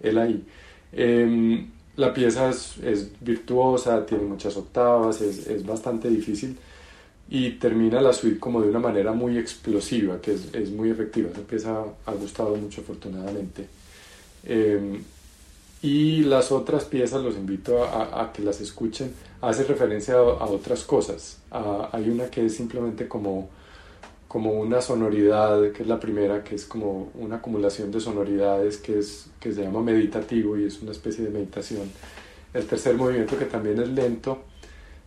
él ahí. Em, la pieza es, es, virtuosa, tiene muchas octavas, es, es, bastante difícil y termina la suite como de una manera muy explosiva, que es, es muy efectiva. Esa pieza ha gustado mucho afortunadamente. Eh, y las otras piezas los invito a, a que las escuchen. Hace referencia a, a otras cosas. hay una que es simplemente como, como una sonoridad, que es la primera, que es como una acumulación de sonoridades que, es, que se llama meditativo y es una especie de meditación. El tercer movimiento, que también es lento,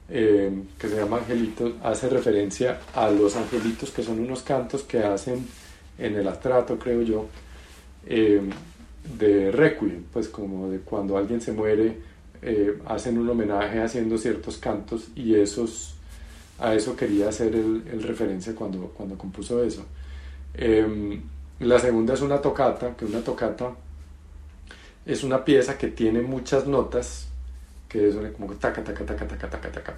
eh, que se llama Angelitos, hace referencia a los angelitos, que son unos cantos que hacen en el astrato, creo yo. Eh, de requiem, pues como de cuando alguien se muere, eh, hacen un homenaje haciendo ciertos cantos y esos, a eso quería hacer el, el referencia cuando, cuando compuso eso. Em, la segunda es una tocata, que una tocata es una pieza que tiene muchas notas, que es como taca, taca, taca, taca, taca, taca.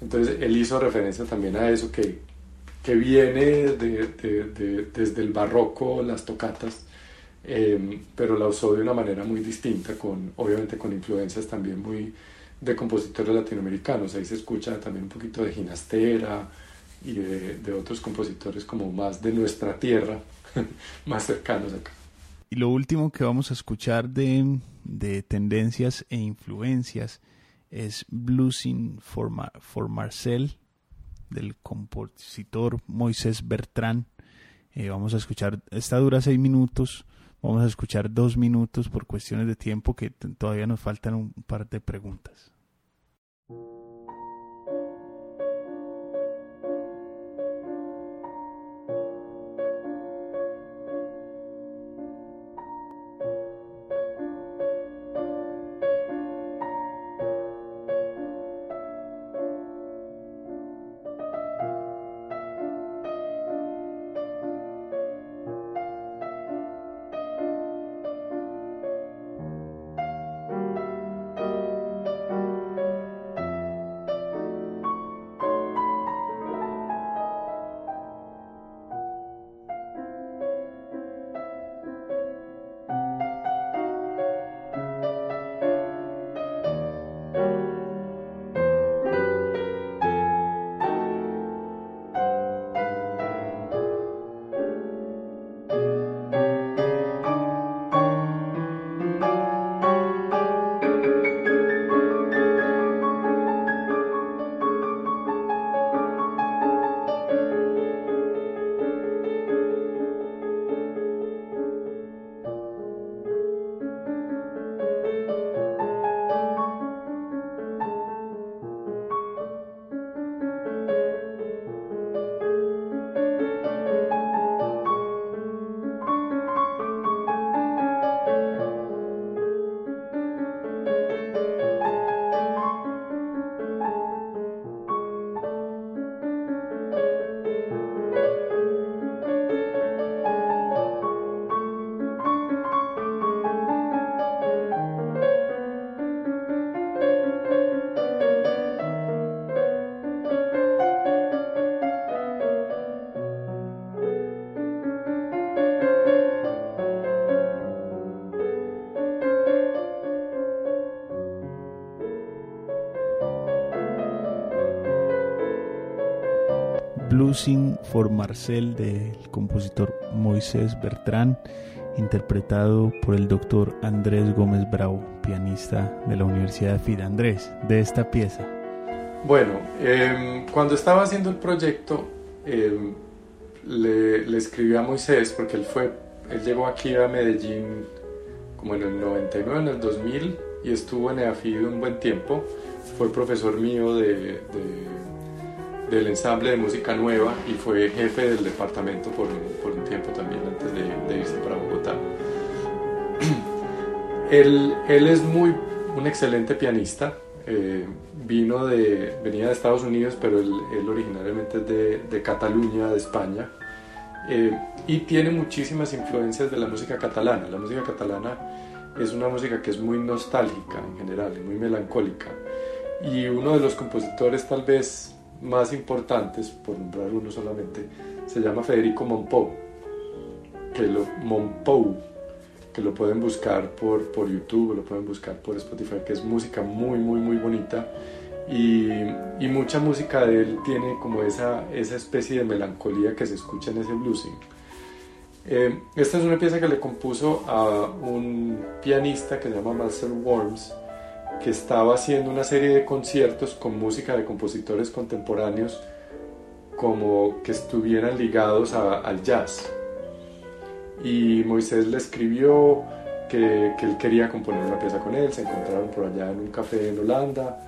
Entonces él hizo referencia también a eso que, que viene de, de, de, desde el barroco, las tocatas, eh, pero la usó de una manera muy distinta, con, obviamente con influencias también muy de compositores latinoamericanos. Ahí se escucha también un poquito de Ginastera y de otros compositores como más de nuestra tierra, *laughs* más cercanos acá. Y lo último que vamos a escuchar de, de tendencias e influencias es Bluesing for, for Marcel del compositor Moisés Bertrán. Eh, vamos a escuchar, esta dura seis minutos, Vamos a escuchar dos minutos por cuestiones de tiempo que todavía nos faltan un par de preguntas. Bluesing for Marcel del compositor Moisés Bertrán, interpretado por el doctor Andrés Gómez Bravo, pianista de la Universidad de FID. Andrés, de esta pieza. Bueno, eh, cuando estaba haciendo el proyecto, eh, le, le, escribí a Moisés, porque él, fue, él llegó aquí a Medellín como en el 99, en el 2000, y estuvo en EAFID un buen tiempo. Fue profesor mío de, de del ensamble de música nueva y fue jefe del departamento por un, por un tiempo también antes de, de, irse para Bogotá. *clears throat* él, él es muy un excelente pianista. Eh, vino de, venía de Estados Unidos, pero él, originariamente es de, de, Cataluña, de España. Eh, y tiene muchísimas influencias de la música catalana. La música catalana es una música que es muy nostálgica en general, muy melancólica. Y uno de los compositores tal vez más importantes, por nombrar uno solamente, se llama Federico Monpou, que lo, Monpou, que lo pueden buscar por, por YouTube, lo pueden buscar por Spotify, que es música muy, muy, muy bonita. Y, y, mucha música de él tiene como esa, esa especie de melancolía que se escucha en ese bluesing. Eh, esta es una pieza que le compuso a un pianista que se llama Marcel Worms, que estaba haciendo una serie de conciertos con música de compositores contemporáneos como que estuvieran ligados al jazz y Moisés le escribió que, que, él quería componer una pieza con él, se encontraron por allá en un café en Holanda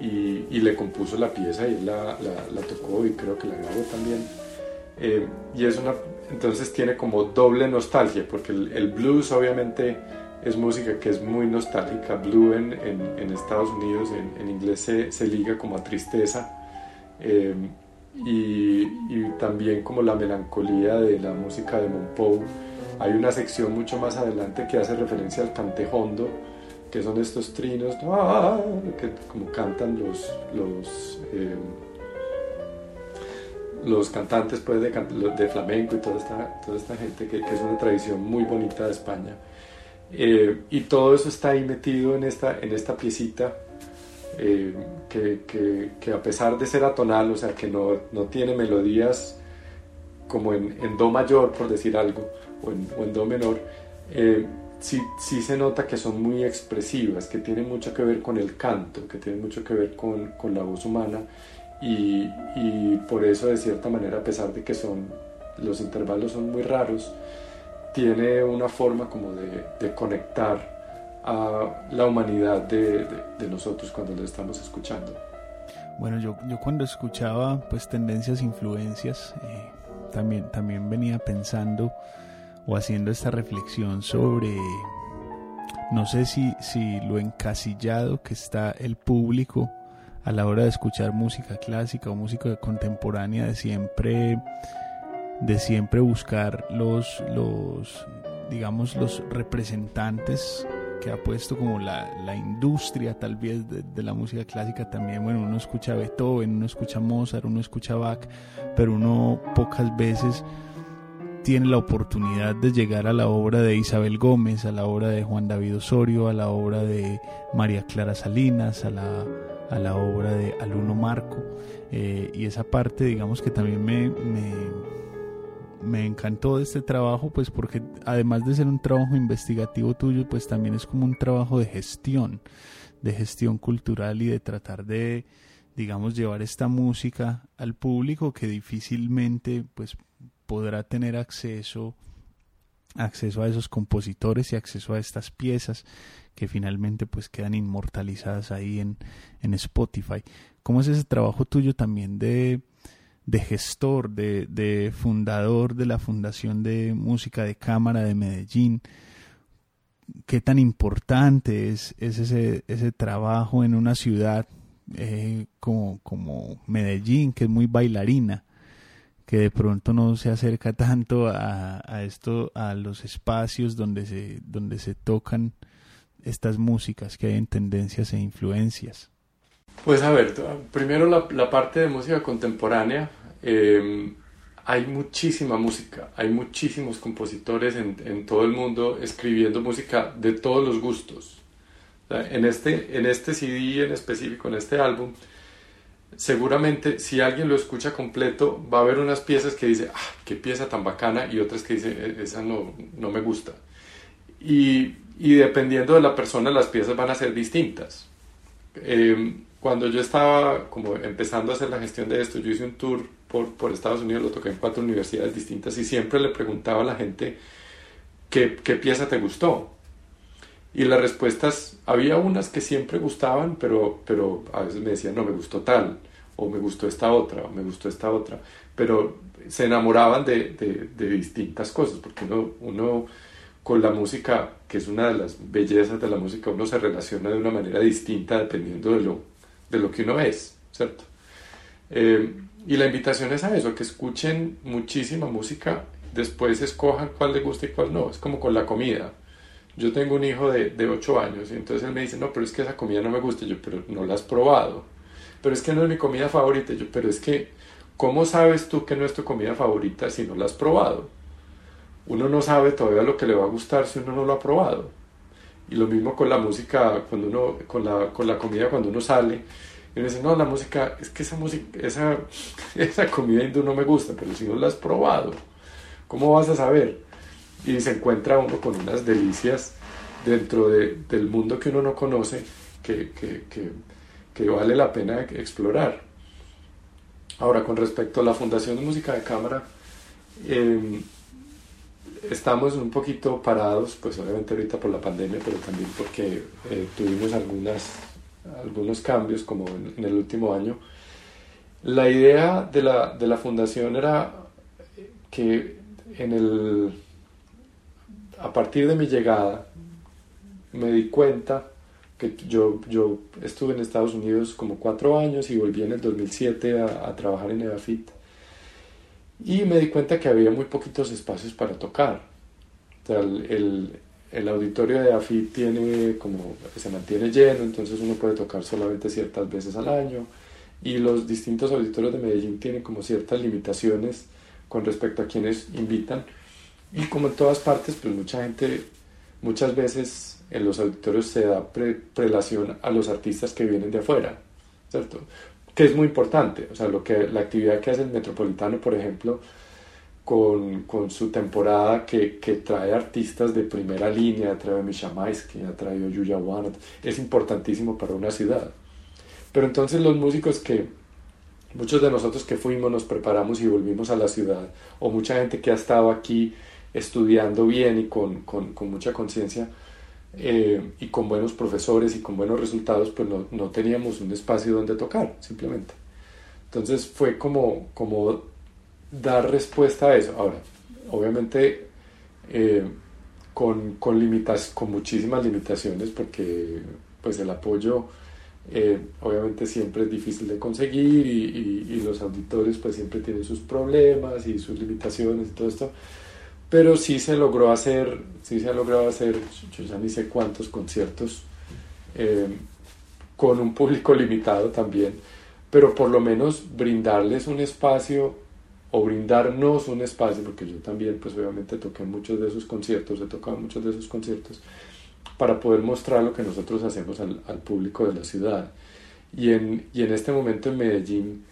y, y le compuso la pieza y él la, la, tocó y creo que la grabó también. Eh, y es una, entonces tiene como doble nostalgia, porque el, blues obviamente es música que es muy nostálgica, blue en, en, en Estados Unidos, en, en inglés se, se, liga como a tristeza. Eh, y, y, también como la melancolía de la música de Monpou hay una sección mucho más adelante que hace referencia al cantejondo, que son estos trinos ¡ah! que como cantan los, los, eh, los cantantes pues, de, de, flamenco y toda esta, toda esta gente, que, que, es una tradición muy bonita de España. Eh, y todo eso está ahí metido en esta, en esta piecita. Eh, que, que, que, a pesar de ser atonal, o sea, que no, no tiene melodías como en, en, Do mayor, por decir algo, o en, Do menor, eh, sí, sí, se nota que son muy expresivas, que tienen mucho que ver con el canto, que tienen mucho que ver con, con la voz humana y, y, por eso de cierta manera, a pesar de que son, los intervalos son muy raros, tiene una forma como de, conectar a la humanidad de, de, nosotros cuando lo estamos escuchando. Bueno, yo, yo cuando escuchaba pues tendencias, influencias, eh, también, también venía pensando o haciendo esta reflexión sobre, no sé si, si lo encasillado que está el público a la hora de escuchar música clásica o música contemporánea, de siempre, de siempre buscar los, los, digamos, los representantes que ha puesto como la, la industria tal vez de, la música clásica también, bueno, uno escucha Beethoven, uno escucha Mozart, uno escucha Bach, pero uno pocas veces tiene la oportunidad de llegar a la obra de Isabel Gómez, a la obra de Juan David Osorio, a la obra de María Clara Salinas, a la, a la obra de Aluno Marco. Eh, y esa parte, digamos que también me, me, encantó este trabajo, pues porque además de ser un trabajo investigativo tuyo, pues también es como un trabajo de gestión, de gestión cultural y de tratar de, digamos, llevar esta música al público que difícilmente, pues podrá tener acceso acceso a esos compositores y acceso a estas piezas que finalmente pues quedan inmortalizadas ahí en, en Spotify. ¿Cómo es ese trabajo tuyo también de, de gestor, de, de, fundador de la Fundación de Música de Cámara de Medellín? ¿Qué tan importante es, es ese, ese trabajo en una ciudad eh, como, como Medellín, que es muy bailarina? que de pronto no se acerca tanto a, a, esto, a los espacios donde se, donde se tocan estas músicas que hay en tendencias e influencias? Pues a ver, primero la, la parte de música contemporánea. Eh, hay muchísima música, hay muchísimos compositores en, en, todo el mundo escribiendo música de todos los gustos. en, este, en este CD en específico, en este álbum, seguramente si alguien lo escucha completo va a haber unas piezas que dice, ah, qué pieza tan bacana y otras que dice, e-, esa no, no me gusta. Y, y, dependiendo de la persona las piezas van a ser distintas. Em, cuando yo estaba como empezando a hacer la gestión de esto, yo hice un tour por, por Estados Unidos, lo toqué en cuatro universidades distintas y siempre le preguntaba a la gente qué, qué pieza te gustó. Y las respuestas, había unas que siempre gustaban, pero, pero a veces me decían, no, me gustó tal, o me gustó esta otra, o me gustó esta otra. Pero se enamoraban de, de, de distintas cosas, porque uno, uno con la música, que es una de las bellezas de la música, uno se relaciona de una manera distinta dependiendo de lo, de lo que uno es, ¿cierto? Eh, y la invitación es a eso, que escuchen muchísima música, después escojan cuál les gusta y cuál no, es como con la comida. Yo tengo un hijo de, de 8 años y entonces él me dice, no, pero es que esa comida no me gusta, yo, pero no la has probado. Pero es que no es mi comida favorita, yo, pero es que, ¿cómo sabes tú que no es tu comida favorita si no la has probado? uno no sabe todavía lo que le va a gustar si uno no lo ha probado. Y lo mismo con la música, cuando uno, con la, con la comida cuando uno sale. Y uno dice, no, la música, es que esa música, esa, *laughs* esa comida hindú no me gusta, pero si no la has probado, ¿cómo vas a saber? Y se encuentra uno con unas delicias dentro de, del mundo que uno no conoce que, que, que, que vale la pena explorar. Ahora, con respecto a la Fundación de Música de Cámara, eh, estamos un poquito parados, pues obviamente ahorita por la pandemia, pero también porque eh, tuvimos algunas, algunos cambios como en, el último año. La idea de la, de la fundación era que en el, a partir de mi llegada me di cuenta que yo, yo estuve en Estados Unidos como cuatro años y volví en el 2007 a, a trabajar en EDAFIT y me di cuenta que había muy poquitos espacios para tocar. O sea, el, el, auditorio de AFI tiene como, se mantiene lleno, entonces uno puede tocar solamente ciertas veces al año y los distintos auditorios de Medellín tienen como ciertas limitaciones con respecto a quienes invitan y como en todas partes, pues mucha gente, muchas veces en los auditorios se da prelación a los artistas que vienen de afuera, ¿cierto? Que es muy importante. O sea, lo que, la actividad que hace el Metropolitano, por ejemplo, con, con su temporada que, que, trae artistas de primera línea, trae Misha Maisky, ha traído Yuya Wanat, es importantísimo para una ciudad. Pero entonces los músicos que, muchos de nosotros que fuimos, nos preparamos y volvimos a la ciudad, o mucha gente que ha estado aquí estudiando bien y con, con, con mucha conciencia, eh, y con buenos profesores y con buenos resultados, pues no, no, teníamos un espacio donde tocar, simplemente. Entonces fue como, como dar respuesta a eso. Ahora, obviamente eh, con, con, limitas, con muchísimas limitaciones, porque pues el apoyo eh, obviamente siempre es difícil de conseguir y, y, y los auditores pues siempre tienen sus problemas y sus limitaciones y todo esto pero sí se logró hacer, sí se ha logrado hacer, yo ya ni sé cuántos conciertos, eh, con un público limitado también, pero por lo menos brindarles un espacio o brindarnos un espacio, porque yo también pues obviamente toqué muchos de esos conciertos, he tocado muchos de esos conciertos, para poder mostrar lo que nosotros hacemos al, al público de la ciudad. Y en, y en este momento en Medellín,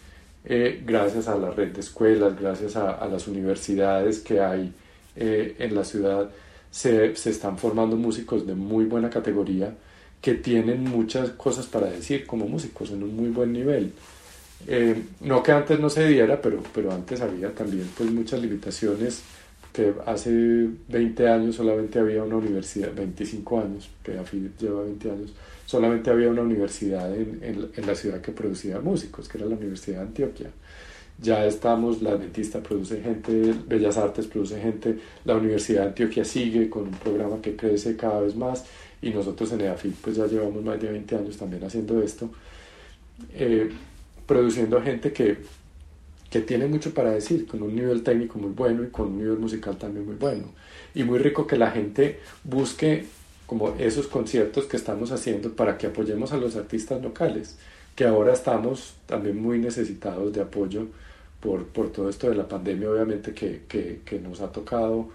eh, gracias a la red de escuelas, gracias a, a las universidades que hay, eh, en la ciudad se, se, están formando músicos de muy buena categoría que tienen muchas cosas para decir como músicos en un muy buen nivel. Eh, no que antes no se diera, pero, pero antes había también pues muchas limitaciones que hace 20 años solamente había una universidad, 25 años, que AFI lleva 20 años, solamente había una universidad en, en, en la ciudad que producía músicos, que era la Universidad de Antioquia ya estamos, la Adventista produce gente, Bellas Artes produce gente, la Universidad de Antioquia sigue con un programa que crece cada vez más y nosotros en EAFIT pues ya llevamos más de 20 años también haciendo esto, eh, produciendo gente que, que tiene mucho para decir, con un nivel técnico muy bueno y con un nivel musical también muy bueno. Y muy rico que la gente busque como esos conciertos que estamos haciendo para que apoyemos a los artistas locales, que ahora estamos también muy necesitados de apoyo por, por todo esto de la pandemia, obviamente, que, que, que nos ha tocado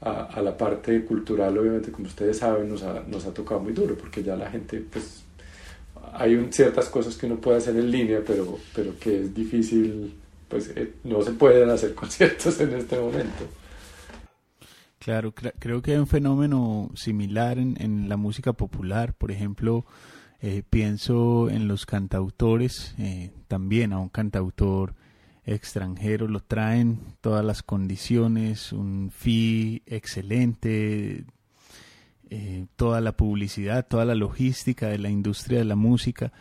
a, a, la parte cultural, obviamente, como ustedes saben, nos ha, nos ha tocado muy duro, porque ya la gente, pues, hay un, ciertas cosas que uno puede hacer en línea, pero, pero que es difícil, pues, eh, no se pueden hacer *laughs* conciertos en este momento. Claro, creo que hay un fenómeno similar en, en la música popular, por ejemplo, eh, pienso en los cantautores, eh, también a un cantautor extranjero, lo traen todas las condiciones, un fee excelente, eh, toda la publicidad, toda la logística de la industria de la música.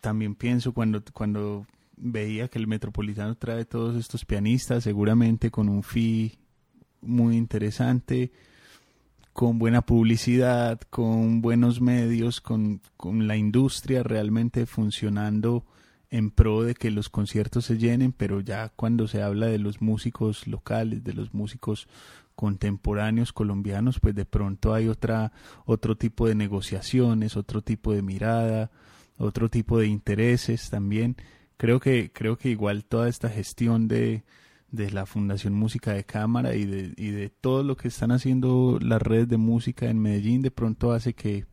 También pienso cuando, cuando veía que el Metropolitano trae todos estos pianistas, seguramente con un fee muy interesante, con buena publicidad, con buenos medios, con, con la industria realmente funcionando en pro de que los conciertos se llenen, pero ya cuando se habla de los músicos locales, de los músicos contemporáneos colombianos, pues de pronto hay otra otro tipo de negociaciones, otro tipo de mirada, otro tipo de intereses también. Creo que creo que igual toda esta gestión de de la Fundación Música de Cámara y de, y de todo lo que están haciendo las redes de música en Medellín de pronto hace que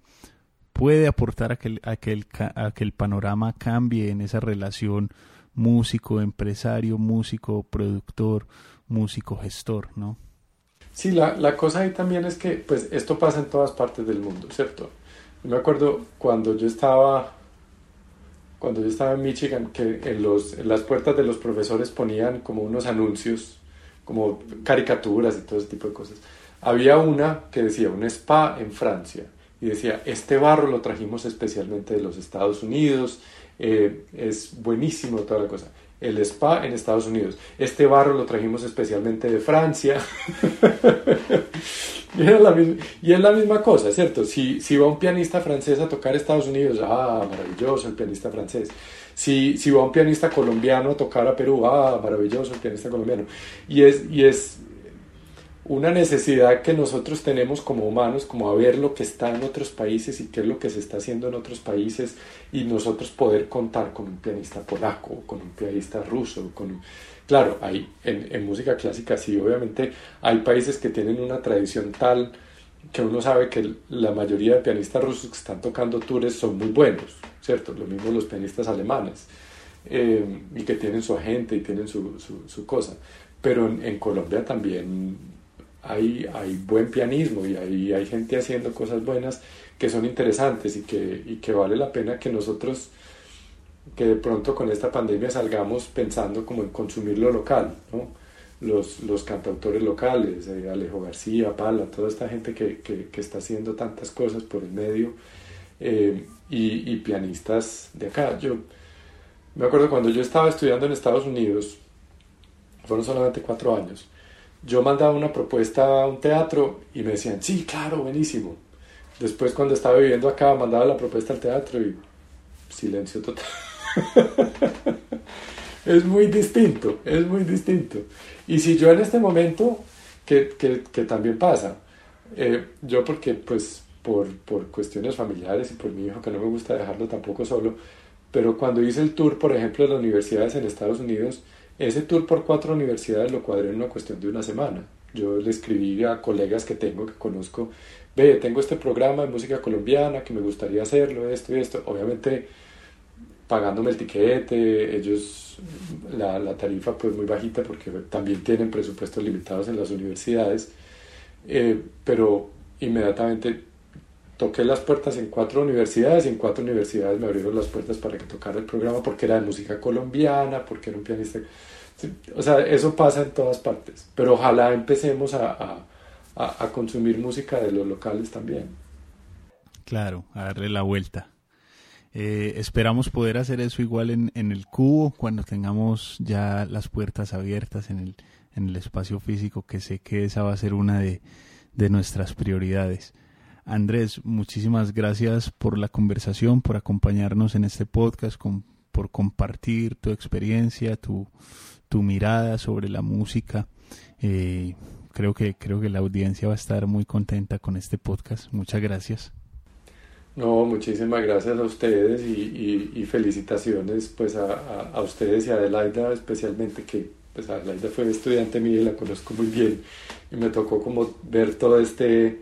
puede aportar a que, a que, el, a que el panorama cambie en esa relación músico, empresario, músico, productor, músico, gestor, ¿no? Sí, la, la cosa ahí también es que pues esto pasa en todas partes del mundo, ¿cierto? me acuerdo cuando yo estaba cuando yo estaba en Michigan, que en, los, en las puertas de los profesores ponían como unos anuncios, como caricaturas y todo ese tipo de cosas. Había una que decía un spa en Francia y decía, este barro lo trajimos especialmente de los Estados Unidos, eh, es buenísimo toda la cosa. El spa en Estados Unidos. Este barro lo trajimos especialmente de Francia. *laughs* y, y, es la misma cosa, ¿cierto? Si, si va un pianista francés a tocar Estados Unidos, ah, maravilloso el pianista francés. Si, si va un pianista colombiano a tocar a Perú, ah, maravilloso el pianista colombiano. Y es, y es una necesidad que nosotros tenemos como humanos, como a ver lo que está en otros países y qué es lo que se está haciendo en otros países y nosotros poder contar con un pianista polaco, con un pianista ruso, con Claro, hay, en, en música clásica sí, obviamente hay países que tienen una tradición tal que uno sabe que la mayoría de pianistas rusos que están tocando tours son muy buenos, ¿cierto? Lo mismo los pianistas alemanes, eh, y que tienen su agente y tienen su, su, cosa. Pero en, en Colombia también hay, buen pianismo y hay, gente haciendo cosas buenas que son interesantes y que, vale la pena que nosotros que de pronto con esta pandemia salgamos pensando como en consumir lo local, los, cantautores locales, eh, Alejo García, Pala, toda esta gente que, está haciendo tantas cosas por el medio eh, y, y, pianistas de acá. Yo me acuerdo cuando yo estaba estudiando en Estados Unidos, fueron solamente cuatro años, yo mandaba una propuesta a un teatro y me decían, sí, claro, buenísimo. Después cuando estaba viviendo acá, mandaba la propuesta al teatro y silencio total. *laughs* es muy distinto, es muy distinto. Y si yo en este momento, que, que, que también pasa, eh, yo porque pues por, por cuestiones familiares y por mi hijo que no me gusta dejarlo tampoco solo, pero cuando hice el tour, por ejemplo, de las universidades en Estados Unidos, ese tour por cuatro universidades lo cuadré en una cuestión de una semana. Yo le escribí a colegas que tengo, que conozco, ve, tengo este programa de música colombiana, que me gustaría hacerlo, esto y esto. Obviamente pagándome el tiquete, ellos, la, tarifa pues muy bajita porque también tienen presupuestos limitados en las universidades, eh, pero inmediatamente toqué las puertas en cuatro universidades y en cuatro universidades me abrieron las puertas para que tocara el programa porque era de música colombiana, porque era un pianista. O sea, eso pasa en todas partes, pero ojalá empecemos a, a, a consumir música de los locales también. Claro, a darle la vuelta. Eh, esperamos poder hacer eso igual en, en, el cubo cuando tengamos ya las puertas abiertas en el, en el espacio físico, que sé que esa va a ser una de, de nuestras prioridades. Andrés, muchísimas gracias por la conversación, por acompañarnos en este podcast, por compartir tu experiencia, tu, tu mirada sobre la música. Eh, creo que creo que la audiencia va a estar muy contenta con este podcast. Muchas gracias. No, muchísimas gracias a ustedes y, y, felicitaciones pues a, a, ustedes y a Adelaida especialmente que pues Adelaida fue estudiante mía y la conozco muy bien y me tocó como ver todo este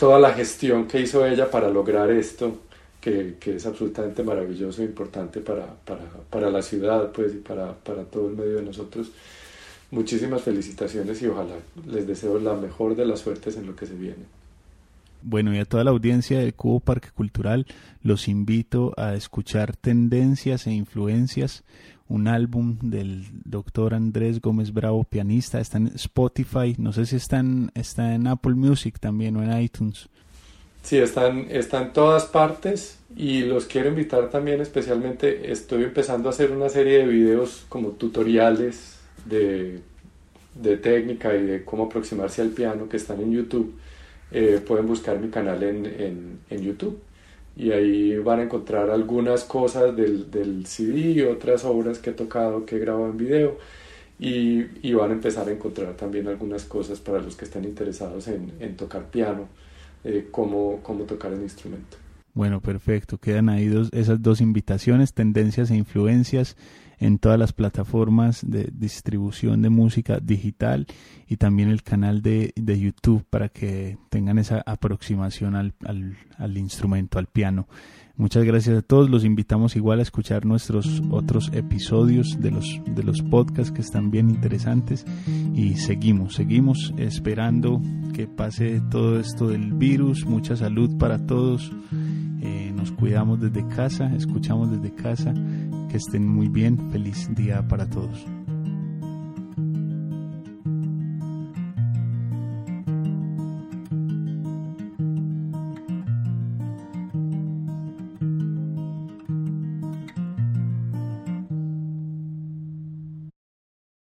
toda la gestión que hizo ella para lograr esto, que, que es absolutamente maravilloso e importante para, para, para, la ciudad pues, y para, para todo el medio de nosotros. Muchísimas felicitaciones y ojalá les deseo la mejor de las suertes en lo que se viene. Bueno, y a toda la audiencia del Cubo Parque Cultural los invito a escuchar Tendencias e Influencias, un álbum del doctor Andrés Gómez Bravo, pianista, está en Spotify, no sé si está en, está en Apple Music también o en iTunes. Sí, están, está en todas partes y los quiero invitar también especialmente, estoy empezando a hacer una serie de videos como tutoriales de, de técnica y de cómo aproximarse al piano que están en YouTube eh, pueden buscar mi canal en, en, YouTube y ahí van a encontrar algunas cosas del, del CD otras obras que he tocado, que he grabado en video y, y, van a empezar a encontrar también algunas cosas para los que están interesados en, en tocar piano, eh, cómo, cómo tocar el instrumento. Bueno, perfecto. Quedan ahí dos, esas dos invitaciones, tendencias e influencias en todas las plataformas de distribución de música digital y también el canal de, de YouTube para que tengan esa aproximación al, al, al instrumento, al piano. Muchas gracias a todos. Los invitamos igual a escuchar nuestros otros episodios de los, de los podcasts que están bien interesantes. Y seguimos, seguimos esperando que pase todo esto del virus. Mucha salud para todos. Eh, nos cuidamos desde casa, escuchamos desde casa. Que estén muy bien. Feliz día para todos.